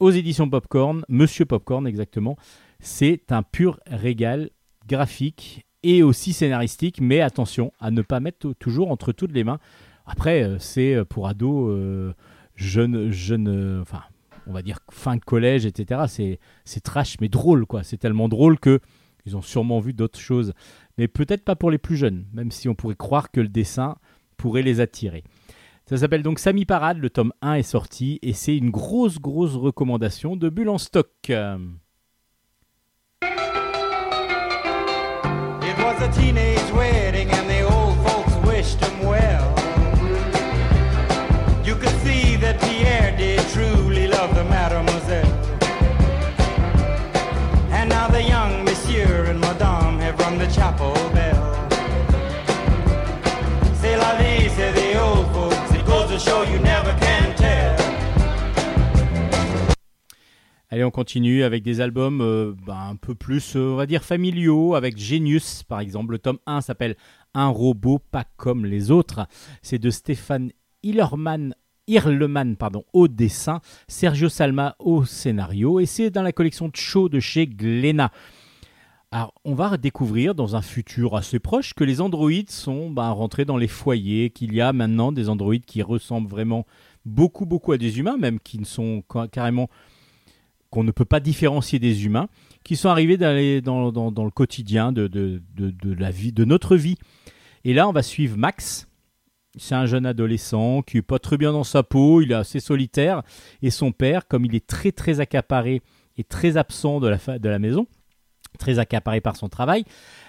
aux éditions Popcorn, Monsieur Popcorn exactement. C'est un pur régal graphique et aussi scénaristique, mais attention à ne pas mettre toujours entre toutes les mains. Après, euh, c'est pour ados, euh, jeunes, jeunes, euh, enfin, on va dire fin de collège, etc. C'est, c'est trash, mais drôle, quoi. C'est tellement drôle que ils ont sûrement vu d'autres choses, mais peut-être pas pour les plus jeunes, même si on pourrait croire que le dessin pourrait les attirer. Ça s'appelle donc Samy Parade, le tome 1 est sorti et c'est une grosse grosse recommandation de Bulle en stock. Allez, on continue avec des albums euh, bah, un peu plus, euh, on va dire, familiaux, avec Genius, par exemple. Le tome 1 s'appelle Un robot pas comme les autres. C'est de Stéphane Hillerman, pardon, au dessin, Sergio Salma au scénario, et c'est dans la collection Cho de chez Glénat. Alors, on va découvrir dans un futur assez proche que les androïdes sont bah, rentrés dans les foyers, qu'il y a maintenant des androïdes qui ressemblent vraiment beaucoup, beaucoup à des humains, même qui ne sont ca- carrément qu'on ne peut pas différencier des humains, qui sont arrivés dans, dans- le quotidien de, notre vie. Et là, on va suivre Max. C'est un jeune adolescent qui est pas très bien dans sa peau, il est assez solitaire. Et son père, comme il est très très accaparé et très absent de la, maison, très accaparé par son travail,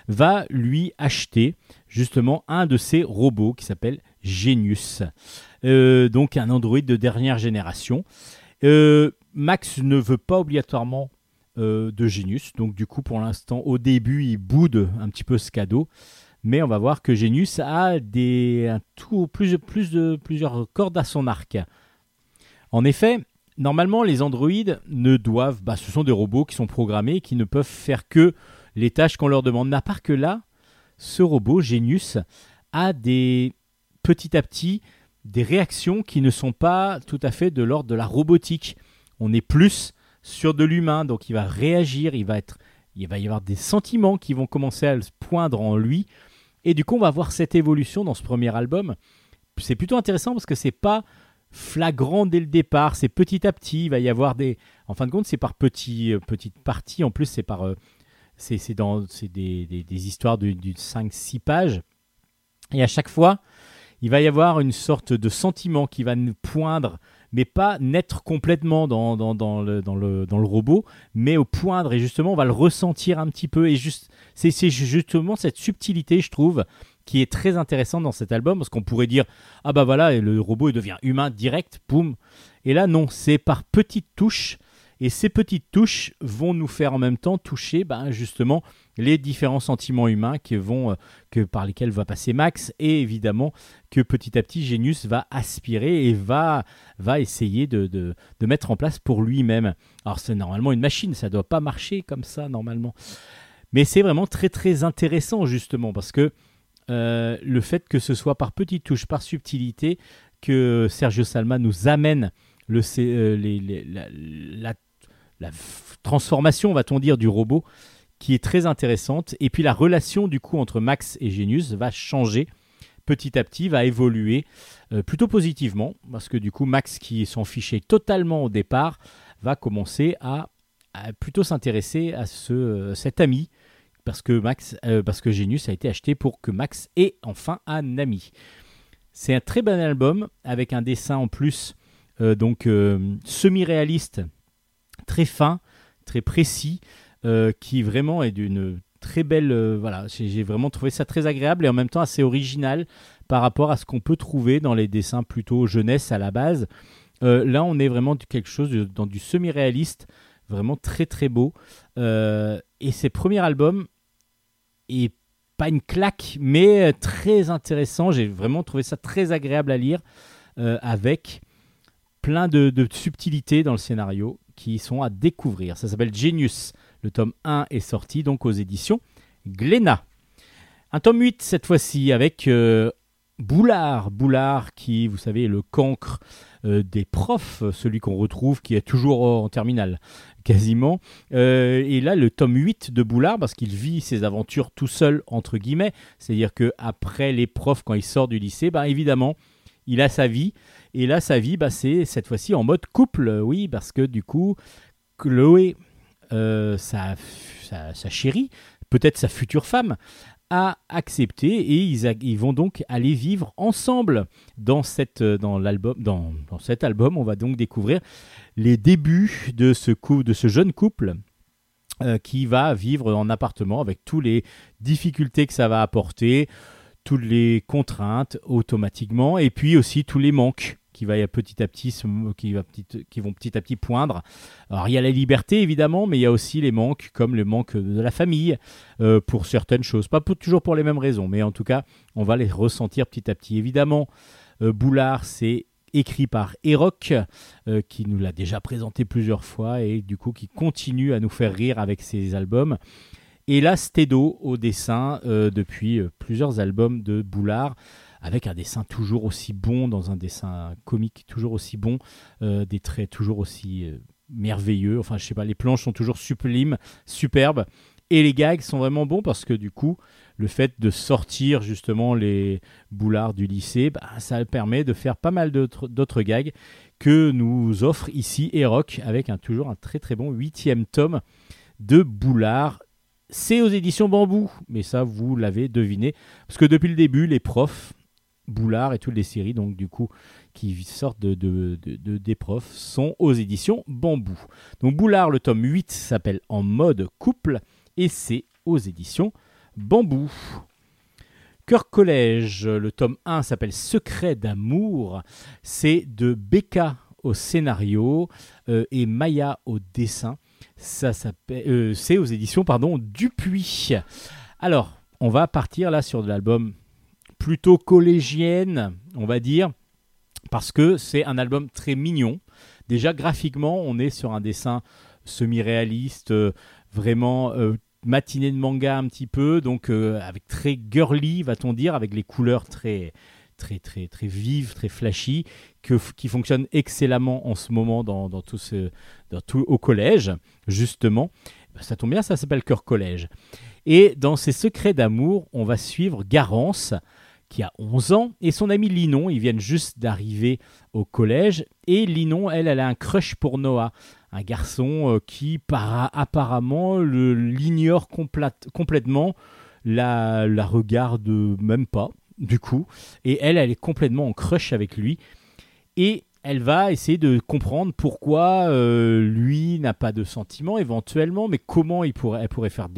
va lui acheter justement un de ses robots qui s'appelle Genius. Euh, donc un androïde de dernière génération. Euh, Max ne veut pas obligatoirement euh, de Genius, donc du coup pour l'instant au début il boude un petit peu ce cadeau, mais on va voir que Genius a des plus, de plusieurs cordes à son arc. En effet, normalement les androïdes ne doivent, bah, ce sont des robots qui sont programmés, qui ne peuvent faire que les tâches qu'on leur demande. À part que là, ce robot Genius a des petit à petit des réactions qui ne sont pas tout à fait de l'ordre de la robotique. On est plus sur de l'humain, donc il va réagir, il va être, il va y avoir des sentiments qui vont commencer à se poindre en lui, et du coup on va voir cette évolution dans ce premier album. C'est plutôt intéressant parce que c'est pas flagrant dès le départ, c'est petit à petit, il va y avoir des, en fin de compte c'est par petits, euh, petites parties, en plus c'est par, euh, c'est dans, c'est des, des, des histoires de, de 5-6 pages, et à chaque fois il va y avoir une sorte de sentiment qui va nous poindre, mais pas naître complètement dans, dans, le, dans, le, dans le robot, mais au poindre, et justement, on va le ressentir un petit peu, et juste, c'est c'est justement cette subtilité, je trouve, qui est très intéressante dans cet album, parce qu'on pourrait dire, ah bah voilà, le robot il devient humain direct, boum, et là non, c'est par petites touches, et ces petites touches vont nous faire en même temps toucher ben, justement les différents sentiments humains qui vont, euh, que, par lesquels va passer Max et évidemment que petit à petit Genius va aspirer et va, va essayer de, de, de mettre en place pour lui-même. Alors c'est normalement une machine, ça ne doit pas marcher comme ça normalement. Mais c'est vraiment très très intéressant justement parce que euh, le fait que ce soit par petites touches, par subtilité, que Sergio Salma nous amène le, euh, les- la- la transformation, va-t-on dire, du robot, qui est très intéressante. Et puis la relation du coup entre Max et Genius va changer petit à petit, va évoluer euh, plutôt positivement, parce que du coup Max, qui s'en fichait totalement au départ, va commencer à, plutôt s'intéresser à euh, cet ami, parce que, Max, euh, parce que Genius a été acheté pour que Max ait enfin un ami. C'est un très bon album, avec un dessin en plus, donc semi-réaliste, très fin, très précis, euh, qui vraiment est d'une très belle. euh, voilà, j'ai vraiment trouvé ça très agréable et en même temps assez original par rapport à ce qu'on peut trouver dans les dessins plutôt jeunesse à la base. Euh, là, on est vraiment quelque chose dans du semi-réaliste, vraiment très très beau. Et ses premiers albums est pas une claque, mais très intéressant. J'ai vraiment trouvé ça très agréable à lire, avec plein de, de subtilités dans le scénario qui sont à découvrir. Ça s'appelle Genius. Le tome 1 est sorti donc aux éditions Glénat. Un tome 8 cette fois-ci avec euh, Boulard. Boulard qui, vous savez, est le cancre euh, des profs, celui qu'on retrouve qui est toujours en terminale quasiment. Euh, et là, le tome 8 de Boulard, parce qu'il vit ses aventures tout seul, entre guillemets, c'est-à-dire que après les profs, quand il sort du lycée, bah, évidemment, il a sa vie. Et là, sa vie, bah, c'est cette fois-ci en mode couple, oui, parce que du coup, Chloé, euh, sa, sa, chérie, peut-être sa future femme, a accepté et ils, ils vont donc aller vivre ensemble dans, cette, euh, dans, l'album, dans, dans cet album. On va donc découvrir les débuts de ce, de ce jeune couple euh, qui va vivre en appartement avec toutes les difficultés que ça va apporter, toutes les contraintes automatiquement et puis aussi tous les manques qui vont petit à petit poindre. Alors il y a la liberté évidemment, mais il y a aussi les manques comme le manque de la famille euh, pour certaines choses, pas toujours pour les mêmes raisons, mais en tout cas on va les ressentir petit à petit. Évidemment, euh, Boulard c'est écrit par Eroc, euh, qui nous l'a déjà présenté plusieurs fois et du coup qui continue à nous faire rire avec ses albums. Et là, Stedo au dessin depuis plusieurs albums de Boulard, avec un dessin toujours aussi bon, dans un dessin comique toujours aussi bon, euh, des traits toujours aussi euh, merveilleux. Enfin, je sais pas, les planches sont toujours sublimes, superbes. Et les gags sont vraiment bons parce que du coup, le fait de sortir justement les boulards du lycée, bah, ça permet de faire pas mal d'autres gags que nous offre ici Eroc avec un, toujours un très très bon huitième tome de Boulard. C'est aux éditions Bambou, mais ça vous l'avez deviné, parce que depuis le début, les profs, Boulard et toutes les séries, donc du coup, qui sortent de, de- de- de- des profs, sont aux éditions Bambou. Donc Boulard, le tome 8 s'appelle En mode couple, et c'est aux éditions Bambou. Cœur Collège, le tome 1 s'appelle Secret d'amour. C'est de Becca au scénario euh, et Maya au dessin. Ça s'appelle, euh, c'est aux éditions pardon Dupuis. Alors, on va partir là sur de l'album plutôt collégienne, on va dire, parce que c'est un album très mignon. Déjà graphiquement, on est sur un dessin semi-réaliste, euh, vraiment euh, matinée de manga un petit peu, donc euh, avec très girly, va-t-on dire, avec les couleurs très très très très vives, très flashy, qui fonctionnent excellemment en ce moment dans, tout ce, au collège, justement. Ben, Ça tombe bien, ça s'appelle Cœur Collège. Et dans ses secrets d'amour, on va suivre Garance, qui a 11 ans, et son ami Linon. Ils viennent juste d'arriver au collège. Et Linon, elle, elle a un crush pour Noah, un garçon euh, qui, para- apparemment, l'ignore complète- complètement, la, la regarde même pas. du coup. Et elle, elle est complètement en crush avec lui. Et elle va essayer de comprendre pourquoi euh, lui n'a pas de sentiments éventuellement, mais comment il pourrait, elle pourrait faire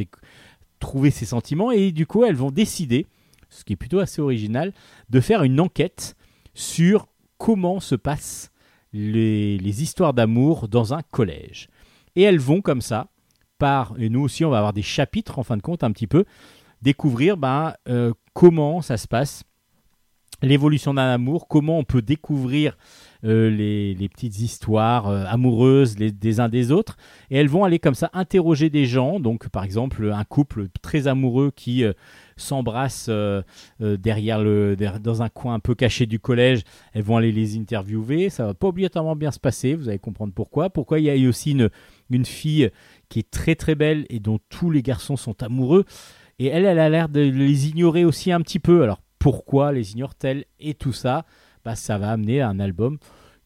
trouver ses sentiments. Et du coup, elles vont décider, ce qui est plutôt assez original, de faire une enquête sur comment se passent les, les histoires d'amour dans un collège. Et elles vont comme ça, par, et nous aussi on va avoir des chapitres en fin de compte un petit peu, découvrir ben, euh, comment ça se passe, l'évolution d'un amour, comment on peut découvrir euh, les, les petites histoires euh, amoureuses des uns des autres. Et elles vont aller comme ça interroger des gens, donc par exemple un couple très amoureux qui euh, s'embrasse euh, euh, derrière le, dans un coin un peu caché du collège, elles vont aller les interviewer, ça va pas obligatoirement bien se passer, vous allez comprendre pourquoi. Pourquoi il y a aussi une, une fille qui est très très belle et dont tous les garçons sont amoureux. Et elle, elle a l'air de les ignorer aussi un petit peu. Alors pourquoi les ignore-t-elle Et tout ça, bah, ça va amener à un album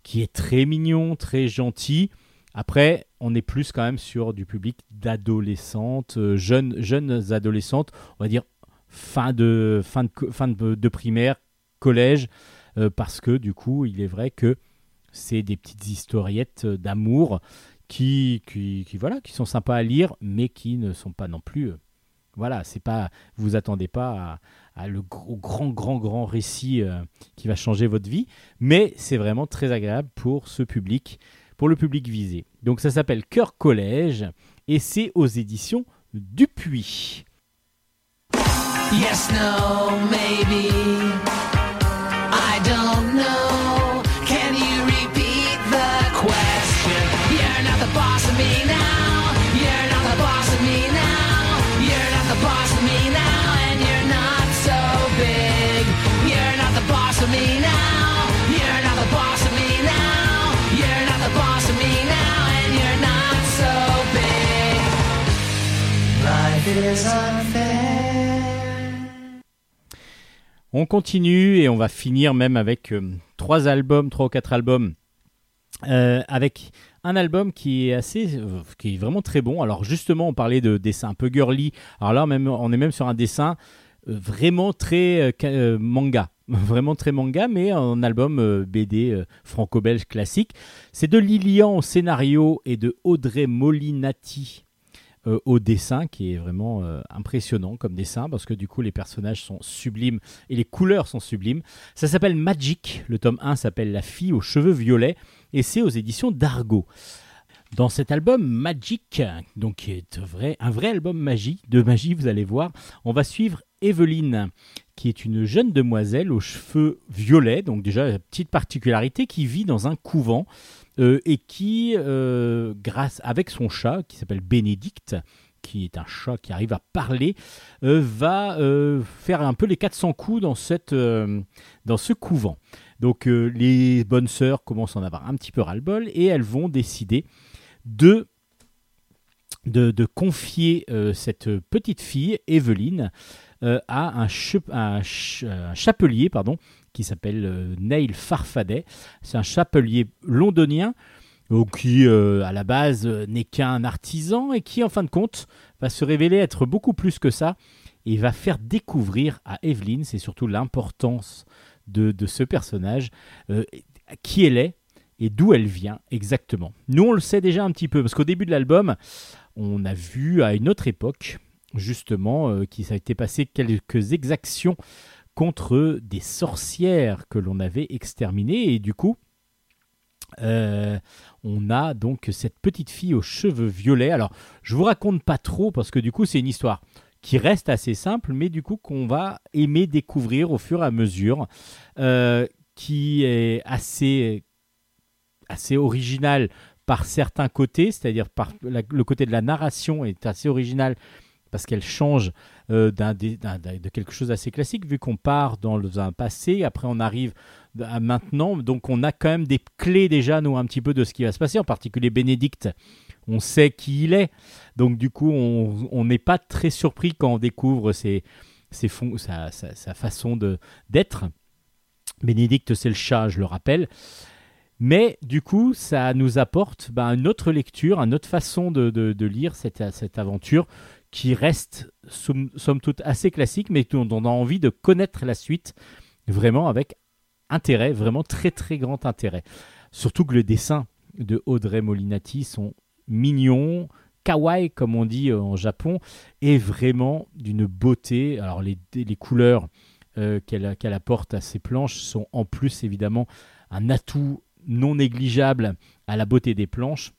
qui est très mignon, très gentil. Après, on est plus quand même sur du public d'adolescentes, euh, jeunes, jeunes adolescentes, on va dire fin de, fin de, fin de, primaire, collège, euh, parce que du coup, il est vrai que c'est des petites historiettes euh, d'amour qui, qui, qui, voilà, qui sont sympas à lire, mais qui ne sont pas non plus. euh, voilà, c'est pas. Vous attendez pas à, le grand, grand, grand récit qui va changer votre vie, mais c'est vraiment très agréable pour ce public, pour le public visé. Donc ça s'appelle Cœur Collège et c'est aux éditions Dupuis. Yes, no, maybe. I don't know. Can you repeat the question? You're not the boss of me now. You're not the boss of me now. You're not the boss of me now. And you're not so big. You're not the boss of me now. You're not the boss of me now. You're not the boss of me now. And you're not so big. Life is unfair. On continue et on va finir même avec euh, trois albums, trois ou quatre albums, euh, avec un album qui est assez, euh, qui est vraiment très bon. Alors justement, on parlait de dessin un peu girly. Alors là, même, on est même sur un dessin vraiment très manga, *laughs* vraiment très manga, mais un album BD franco-belge classique. C'est de Lilian au scénario et de Audrey Molinati euh, au dessin, qui est vraiment euh, impressionnant comme dessin, parce que du coup les personnages sont sublimes et les couleurs sont sublimes. Ça s'appelle Magic, le tome 1 s'appelle La fille aux cheveux violets, et c'est aux éditions d'Argo. Dans cet album Magic, donc qui est vrai, un vrai album magie, de magie, vous allez voir, on va suivre Evelyne, qui est une jeune demoiselle aux cheveux violets, donc déjà petite particularité, qui vit dans un couvent et qui, euh, grâce avec son chat, qui s'appelle Bénédicte, qui est un chat qui arrive à parler, euh, va euh, faire un peu les 400 coups dans, cette, euh, dans ce couvent. Donc euh, les bonnes sœurs commencent à en avoir un petit peu ras-le-bol et elles vont décider de, de, confier euh, cette petite fille, Evelyne, euh, à un, un chapelier pardon, qui s'appelle euh, Neil Farfadet. C'est un chapelier londonien euh, qui, euh, à la base, n'est qu'un artisan et qui, en fin de compte, va se révéler être beaucoup plus que ça et va faire découvrir à Evelyne, c'est surtout l'importance de, de ce personnage, qui elle est et d'où elle vient exactement. Nous, on le sait déjà un petit peu, parce qu'au début de l'album, on a vu à une autre époque, justement, euh, été passé quelques exactions contre des sorcières que l'on avait exterminées, et du coup, euh, on a donc cette petite fille aux cheveux violets. Alors, je vous raconte pas trop parce que du coup, c'est une histoire qui reste assez simple, mais du coup qu'on va aimer découvrir au fur et à mesure, euh, qui est assez assez original par certains côtés, c'est-à-dire par le côté de la narration est assez original parce qu'elle change euh, de quelque chose d'assez classique, vu qu'on part dans un passé, après on arrive à maintenant, donc on a quand même des clés déjà, nous, un petit peu de ce qui va se passer, en particulier Bénédicte, on sait qui il est, donc du coup on n'est pas très surpris quand on découvre ses, ses fon- sa, sa- façon d'être. Bénédicte, c'est le chat, je le rappelle. Mais du coup, ça nous apporte ben, une autre lecture, une autre façon de, de- de lire cette, cette aventure qui reste somme, toute assez classique, mais dont on a envie de connaître la suite vraiment avec intérêt, vraiment très très grand intérêt. Surtout que le dessin de Audrey Molinati sont mignons, kawaii comme on dit euh, en Japon, et vraiment d'une beauté. Alors les, les couleurs euh, qu'elle qu'elle apporte à ses planches sont en plus évidemment un atout non négligeable à la beauté des planches.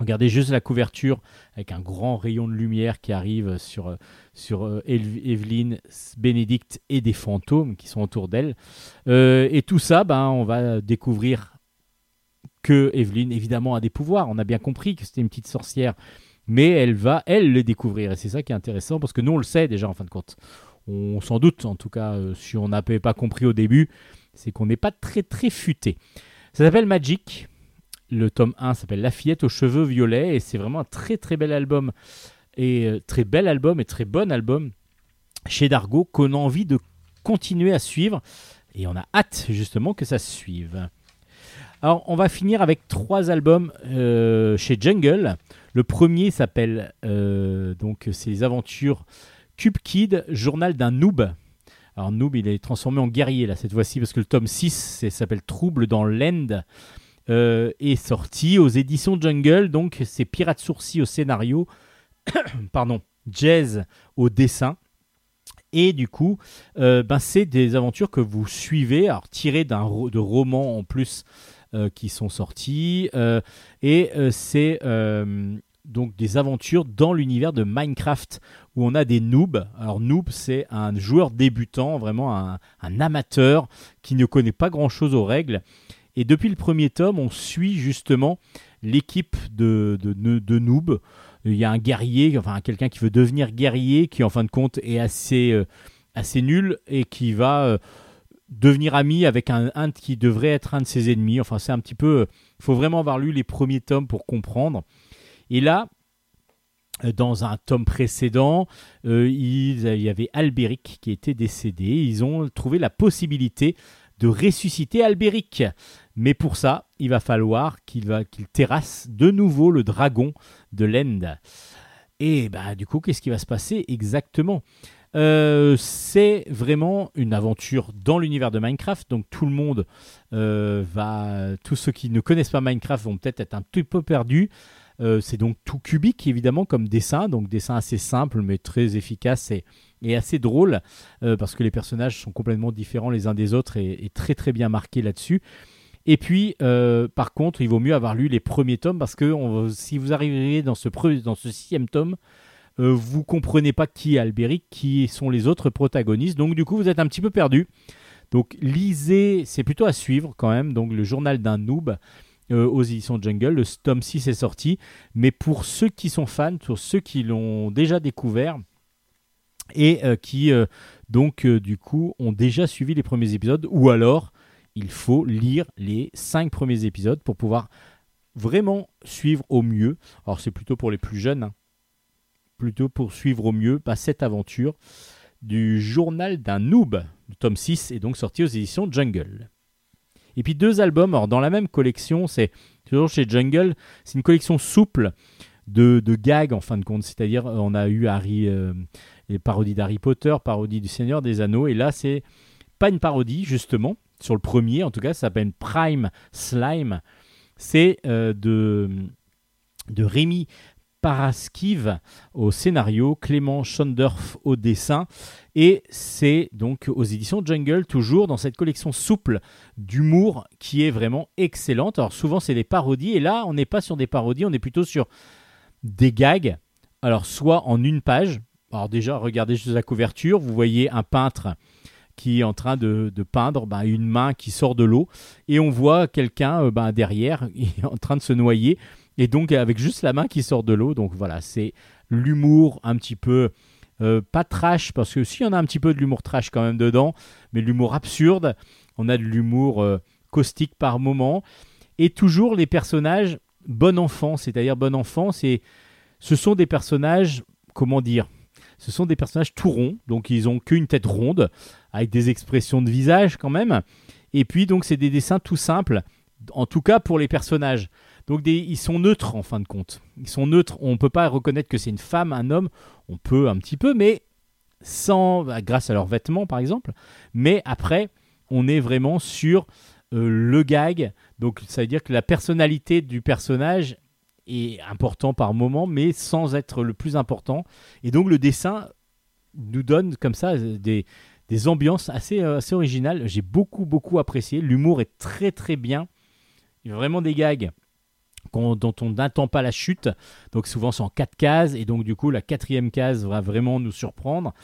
Regardez juste la couverture avec un grand rayon de lumière qui arrive sur, sur euh, Eve- Evelyne, Bénédicte et des fantômes qui sont autour d'elle. Euh, et tout ça, ben, on va découvrir que Evelyne, évidemment, a des pouvoirs. On a bien compris que c'était une petite sorcière, mais elle va, elle, les découvrir. Et c'est ça qui est intéressant parce que nous, on le sait déjà en fin de compte. On s'en doute, en tout cas, euh, si on n'avait pas compris au début, c'est qu'on n'est pas très très futé. Ça s'appelle Magic. Le tome 1 s'appelle La fillette aux cheveux violets et c'est vraiment un très très bel album et euh, très bel album et très bon album chez Dargo qu'on a envie de continuer à suivre et on a hâte justement que ça se suive. Alors on va finir avec trois albums euh, chez Jungle. Le premier s'appelle euh, donc c'est aventures Cube Kid, journal d'un noob. Alors noob il est transformé en guerrier là cette fois-ci parce que le tome 6 c'est- s'appelle Trouble dans l'End euh, est sorti aux éditions Jungle. Donc, c'est Pirate Sourcil au scénario, *coughs* pardon, Jazz au dessin. Et du coup, euh, ben, c'est des aventures que vous suivez, alors tirées d'un de romans en plus euh, qui sont sortis. et c'est donc des aventures dans l'univers de Minecraft où on a des noobs. Alors, noob, c'est un joueur débutant, vraiment un, un amateur qui ne connaît pas grand-chose aux règles. Et depuis le premier tome, on suit justement l'équipe de, de, de, noobs. Il y a un guerrier, enfin quelqu'un qui veut devenir guerrier, qui en fin de compte est assez, euh, assez nul et qui va euh, devenir ami avec un, un qui devrait être un de ses ennemis. Enfin, c'est un petit peu. Il faut vraiment avoir lu les premiers tomes pour comprendre. Et là, euh, dans un tome précédent, euh, il, il y avait Albéric qui était décédé. Ils ont trouvé la possibilité de ressusciter Albéric. Mais pour ça, il va falloir qu'il qu'il terrasse de nouveau le dragon de l'End. Et bah du coup, qu'est-ce qui va se passer exactement? Euh, C'est vraiment une aventure dans l'univers de Minecraft. Donc tout le monde euh, va, tous ceux qui ne connaissent pas Minecraft vont peut-être être un petit peu perdus. Euh, c'est donc tout cubique évidemment comme dessin, donc dessin assez simple mais très efficace et, assez drôle euh, parce que les personnages sont complètement différents les uns des autres et, très très bien marqués là-dessus. Et puis, euh, par contre, il vaut mieux avoir lu les premiers tomes parce que si vous arrivez dans ce, dans ce sixième tome, vous comprenez pas qui est Albéric, qui sont les autres protagonistes. Donc, du coup, vous êtes un petit peu perdu. Donc, lisez, c'est plutôt à suivre quand même. Donc, le journal d'un noob euh, aux éditions Jungle. Le tome 6 est sorti. Mais pour ceux qui sont fans, pour ceux qui l'ont déjà découvert, et euh, qui euh, donc euh, du coup ont déjà suivi les premiers épisodes ou alors il faut lire les cinq premiers épisodes pour pouvoir vraiment suivre au mieux. Alors c'est plutôt pour les plus jeunes, hein. plutôt pour suivre au mieux pas cette aventure du journal d'un noob. Tome 6 est donc sorti aux éditions Jungle. Et puis deux albums, dans la même collection, c'est toujours chez Jungle, c'est une collection souple de, de gags en fin de compte, c'est-à-dire euh, on a eu Harry, euh, les parodies d'Harry Potter, parodie du Seigneur des Anneaux, et là c'est pas une parodie justement, sur le premier en tout cas, ça s'appelle Prime Slime, c'est euh, de, de Rémi Paraskiv au scénario, Clément Schondorf au dessin, et c'est donc aux éditions Jungle, toujours dans cette collection souple d'humour qui est vraiment excellente. Alors souvent c'est des parodies, et là on n'est pas sur des parodies, on est plutôt sur des gags, alors soit en une page, alors déjà regardez juste la couverture, vous voyez un peintre qui est en train de, peindre ben, une main qui sort de l'eau. Et on voit quelqu'un ben, derrière *laughs* en train de se noyer. Et donc avec juste la main qui sort de l'eau. Donc voilà c'est l'humour un petit peu euh, pas trash parce que si on a un petit peu de l'humour trash quand même dedans mais l'humour absurde on a de l'humour euh, caustique par moment et toujours les personnages bon enfant c'est-à-dire bon enfant c'est ce sont des personnages comment dire ce sont des personnages tout ronds, donc ils ont qu'une tête ronde, avec des expressions de visage quand même. Et puis donc c'est des dessins tout simples, en tout cas pour les personnages. Donc ils sont neutres en fin de compte. Ils sont neutres. On ne peut pas reconnaître que c'est une femme, un homme. On peut un petit peu, mais sans, bah, grâce à leurs vêtements par exemple. Mais après, on est vraiment sur euh, le gag. Donc ça veut dire que la personnalité du personnage est important par moment, mais sans être le plus important. Et donc le dessin nous donne comme ça euh, des, des ambiances assez, euh, assez originales. J'ai beaucoup, beaucoup apprécié. L'humour est très, très bien. Il y a vraiment des gags dont on n'attend pas la chute. Donc souvent c'est en quatre cases. Et donc du coup, la quatrième case va vraiment nous surprendre.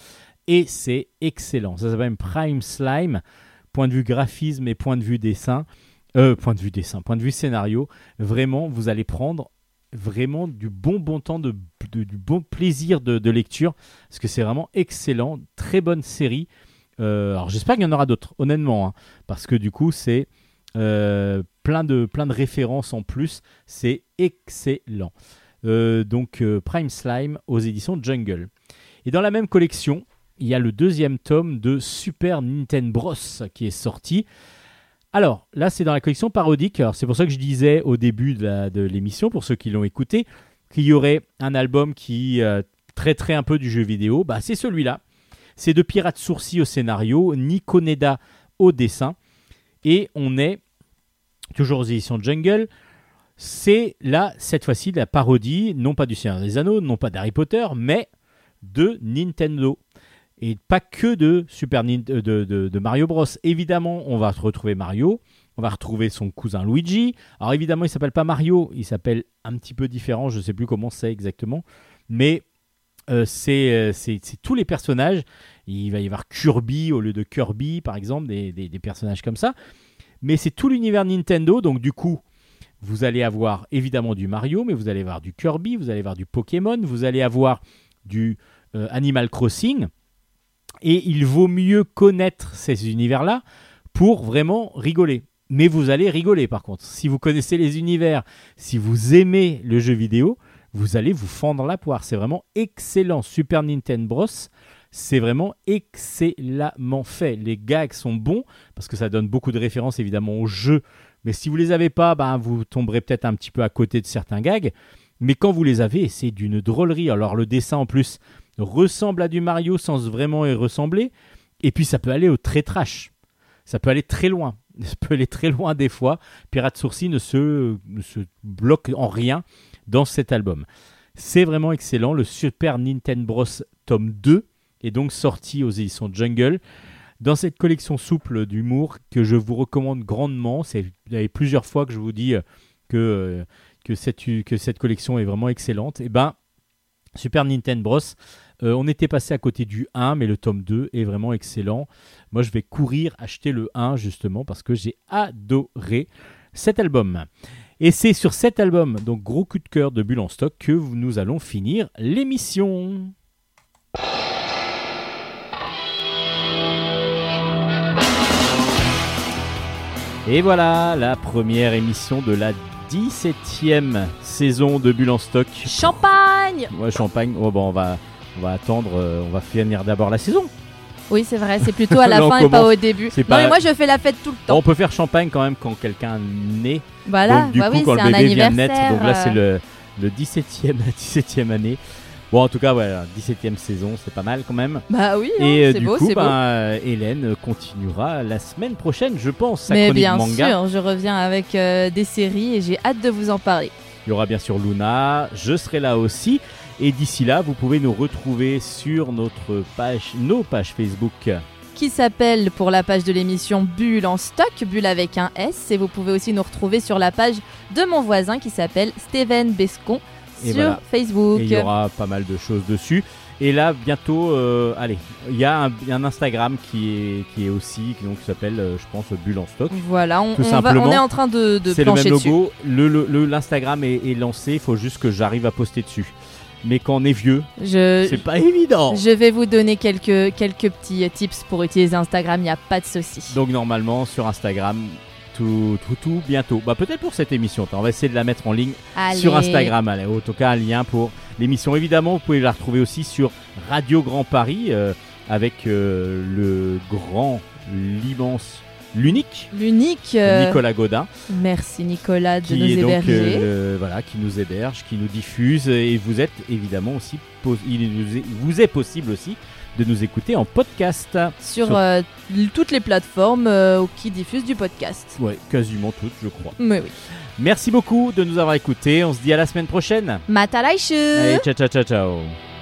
Et c'est excellent. Ça s'appelle Prime Slime. Point de vue graphisme et point de vue dessin. Euh, point de vue dessin, point de vue scénario. Vraiment, vous allez prendre vraiment du bon bon temps, de, du bon plaisir de, de lecture. Parce que c'est vraiment excellent. Très bonne série. Euh, alors j'espère qu'il y en aura d'autres, honnêtement. hein, parce que du coup, c'est euh, plein, de, références en plus. C'est excellent. Euh, donc euh, Prime Slime aux éditions Jungle. Et dans la même collection, il y a le deuxième tome de Super Nintendo Bros qui est sorti. Alors là, c'est dans la collection parodique. C'est pour ça que je disais au début de l'émission, pour ceux qui l'ont écouté, qu'il y aurait un album qui euh, traiterait un peu du jeu vidéo. Bah, c'est celui-là. C'est de Pirate Sourcil au scénario, Nico Neda au dessin. Et on est toujours aux éditions Jungle. C'est là, cette fois-ci, la parodie, non pas du Seigneur des Anneaux, non pas d'Harry Potter, mais de Nintendo. Et pas que de, Super Nin- de, de- Mario Bros. Évidemment, on va retrouver Mario, on va retrouver son cousin Luigi. Alors évidemment, il s'appelle pas Mario, il s'appelle un petit peu différent, je sais plus comment c'est exactement. Mais euh, c'est euh, c'est- tous les personnages. Il va y avoir Kirby au lieu de Kirby, par exemple, des personnages comme ça. Mais c'est tout l'univers Nintendo, donc du coup, vous allez avoir évidemment du Mario, mais vous allez avoir du Kirby, vous allez avoir du Pokémon, vous allez avoir du euh, Animal Crossing. Et il vaut mieux connaître ces univers-là pour vraiment rigoler. Mais vous allez rigoler par contre. Si vous connaissez les univers, si vous aimez le jeu vidéo, vous allez vous fendre la poire. C'est vraiment excellent. Super Nintendo Bros. C'est vraiment excellemment fait. Les gags sont bons parce que ça donne beaucoup de références évidemment au jeu. Mais si vous les avez pas, ben, vous tomberez peut-être un petit peu à côté de certains gags. Mais quand vous les avez, c'est d'une drôlerie. Alors le dessin en plus ressemble à du Mario sans vraiment y ressembler. Et puis ça peut aller au très trash. Ça peut aller très loin. *laughs* Ça peut aller très loin des fois. Pirate Sourcil ne se bloque en rien dans cet album. C'est vraiment excellent. Le Super Nintendo Bros. tome 2 est donc sorti aux éditions Jungle. Dans cette collection souple d'humour que je vous recommande grandement, c'est plusieurs fois que je vous dis euh, que, euh, que, cette, que cette collection est vraiment excellente. Et ben, Super Nintendo Bros. euh, on était passé à côté du 1, mais le tome 2 est vraiment excellent. Moi, je vais courir acheter le 1 justement parce que j'ai adoré cet album. Et c'est sur cet album, donc gros coup de cœur de Bulle en stock, que nous allons finir l'émission. Et voilà la première émission de la 17e saison de Bulle en stock. Champagne Ouais, champagne. Oh, bon, on va, on va attendre, euh, on va finir d'abord la saison. Oui, c'est vrai, c'est plutôt à *laughs* la Là, on fin et pas commence. au début. C'est Non, pas- mais moi je fais la fête tout le temps. On peut faire champagne quand même quand quelqu'un naît. Voilà, donc du bah coup oui, quand c'est le un bébé vient de naître, donc là c'est euh, le, le 17e, 17e *laughs* année. Bon en tout cas voilà, 17e saison, c'est pas mal quand même. Bah oui, hein, Et euh, c'est du beau, coup, c'est ben, beau. Hélène continuera la semaine prochaine, je pense, sa Mais chronique bien manga. sûr, je reviens avec euh, des séries et j'ai hâte de vous en parler. Il y aura bien sûr Luna, je serai là aussi. Et d'ici là, vous pouvez nous retrouver sur notre page, nos pages Facebook. Qui s'appelle pour la page de l'émission Bulle en stock, Bulle avec un S. Et vous pouvez aussi nous retrouver sur la page de mon voisin qui s'appelle Steven Bescon Et sur voilà. Facebook. Et il y aura pas mal de choses dessus. Et là, bientôt, euh, allez, il y, a un- Instagram qui est, qui est aussi, qui, donc, s'appelle, euh, je pense, Bulle en stock. Voilà, on, Tout on va- simplement. on est en train de, de C'est le même logo. Le- le- le- L'Instagram est, est lancé. Il faut juste que j'arrive à poster dessus. Mais quand on est vieux, c'est pas évident. je vais vous donner quelques, quelques petits tips pour utiliser Instagram, il n'y a pas de souci. Donc normalement sur Instagram, tout, tout, tout, bientôt. Bah peut-être pour cette émission. On va essayer de la mettre en ligne Allez. sur Instagram. Allez, en tout cas un lien pour l'émission. Évidemment, vous pouvez la retrouver aussi sur Radio Grand Paris euh, avec euh, le grand, l'immense l'unique L'unique. euh, Nicolas Godin, Merci Nicolas de qui nous est donc héberger. euh, le- voilà, qui nous héberge, qui nous diffuse, et vous êtes évidemment aussi, il vous est possible aussi de nous écouter en podcast. sur sur- euh, toutes les plateformes euh, qui diffusent du podcast. Ouais, quasiment toutes, je crois. Mais oui. Merci beaucoup de nous avoir écoutés. On se dit à la semaine prochaine. Matalaishu Allez, ciao, ciao, ciao, ciao.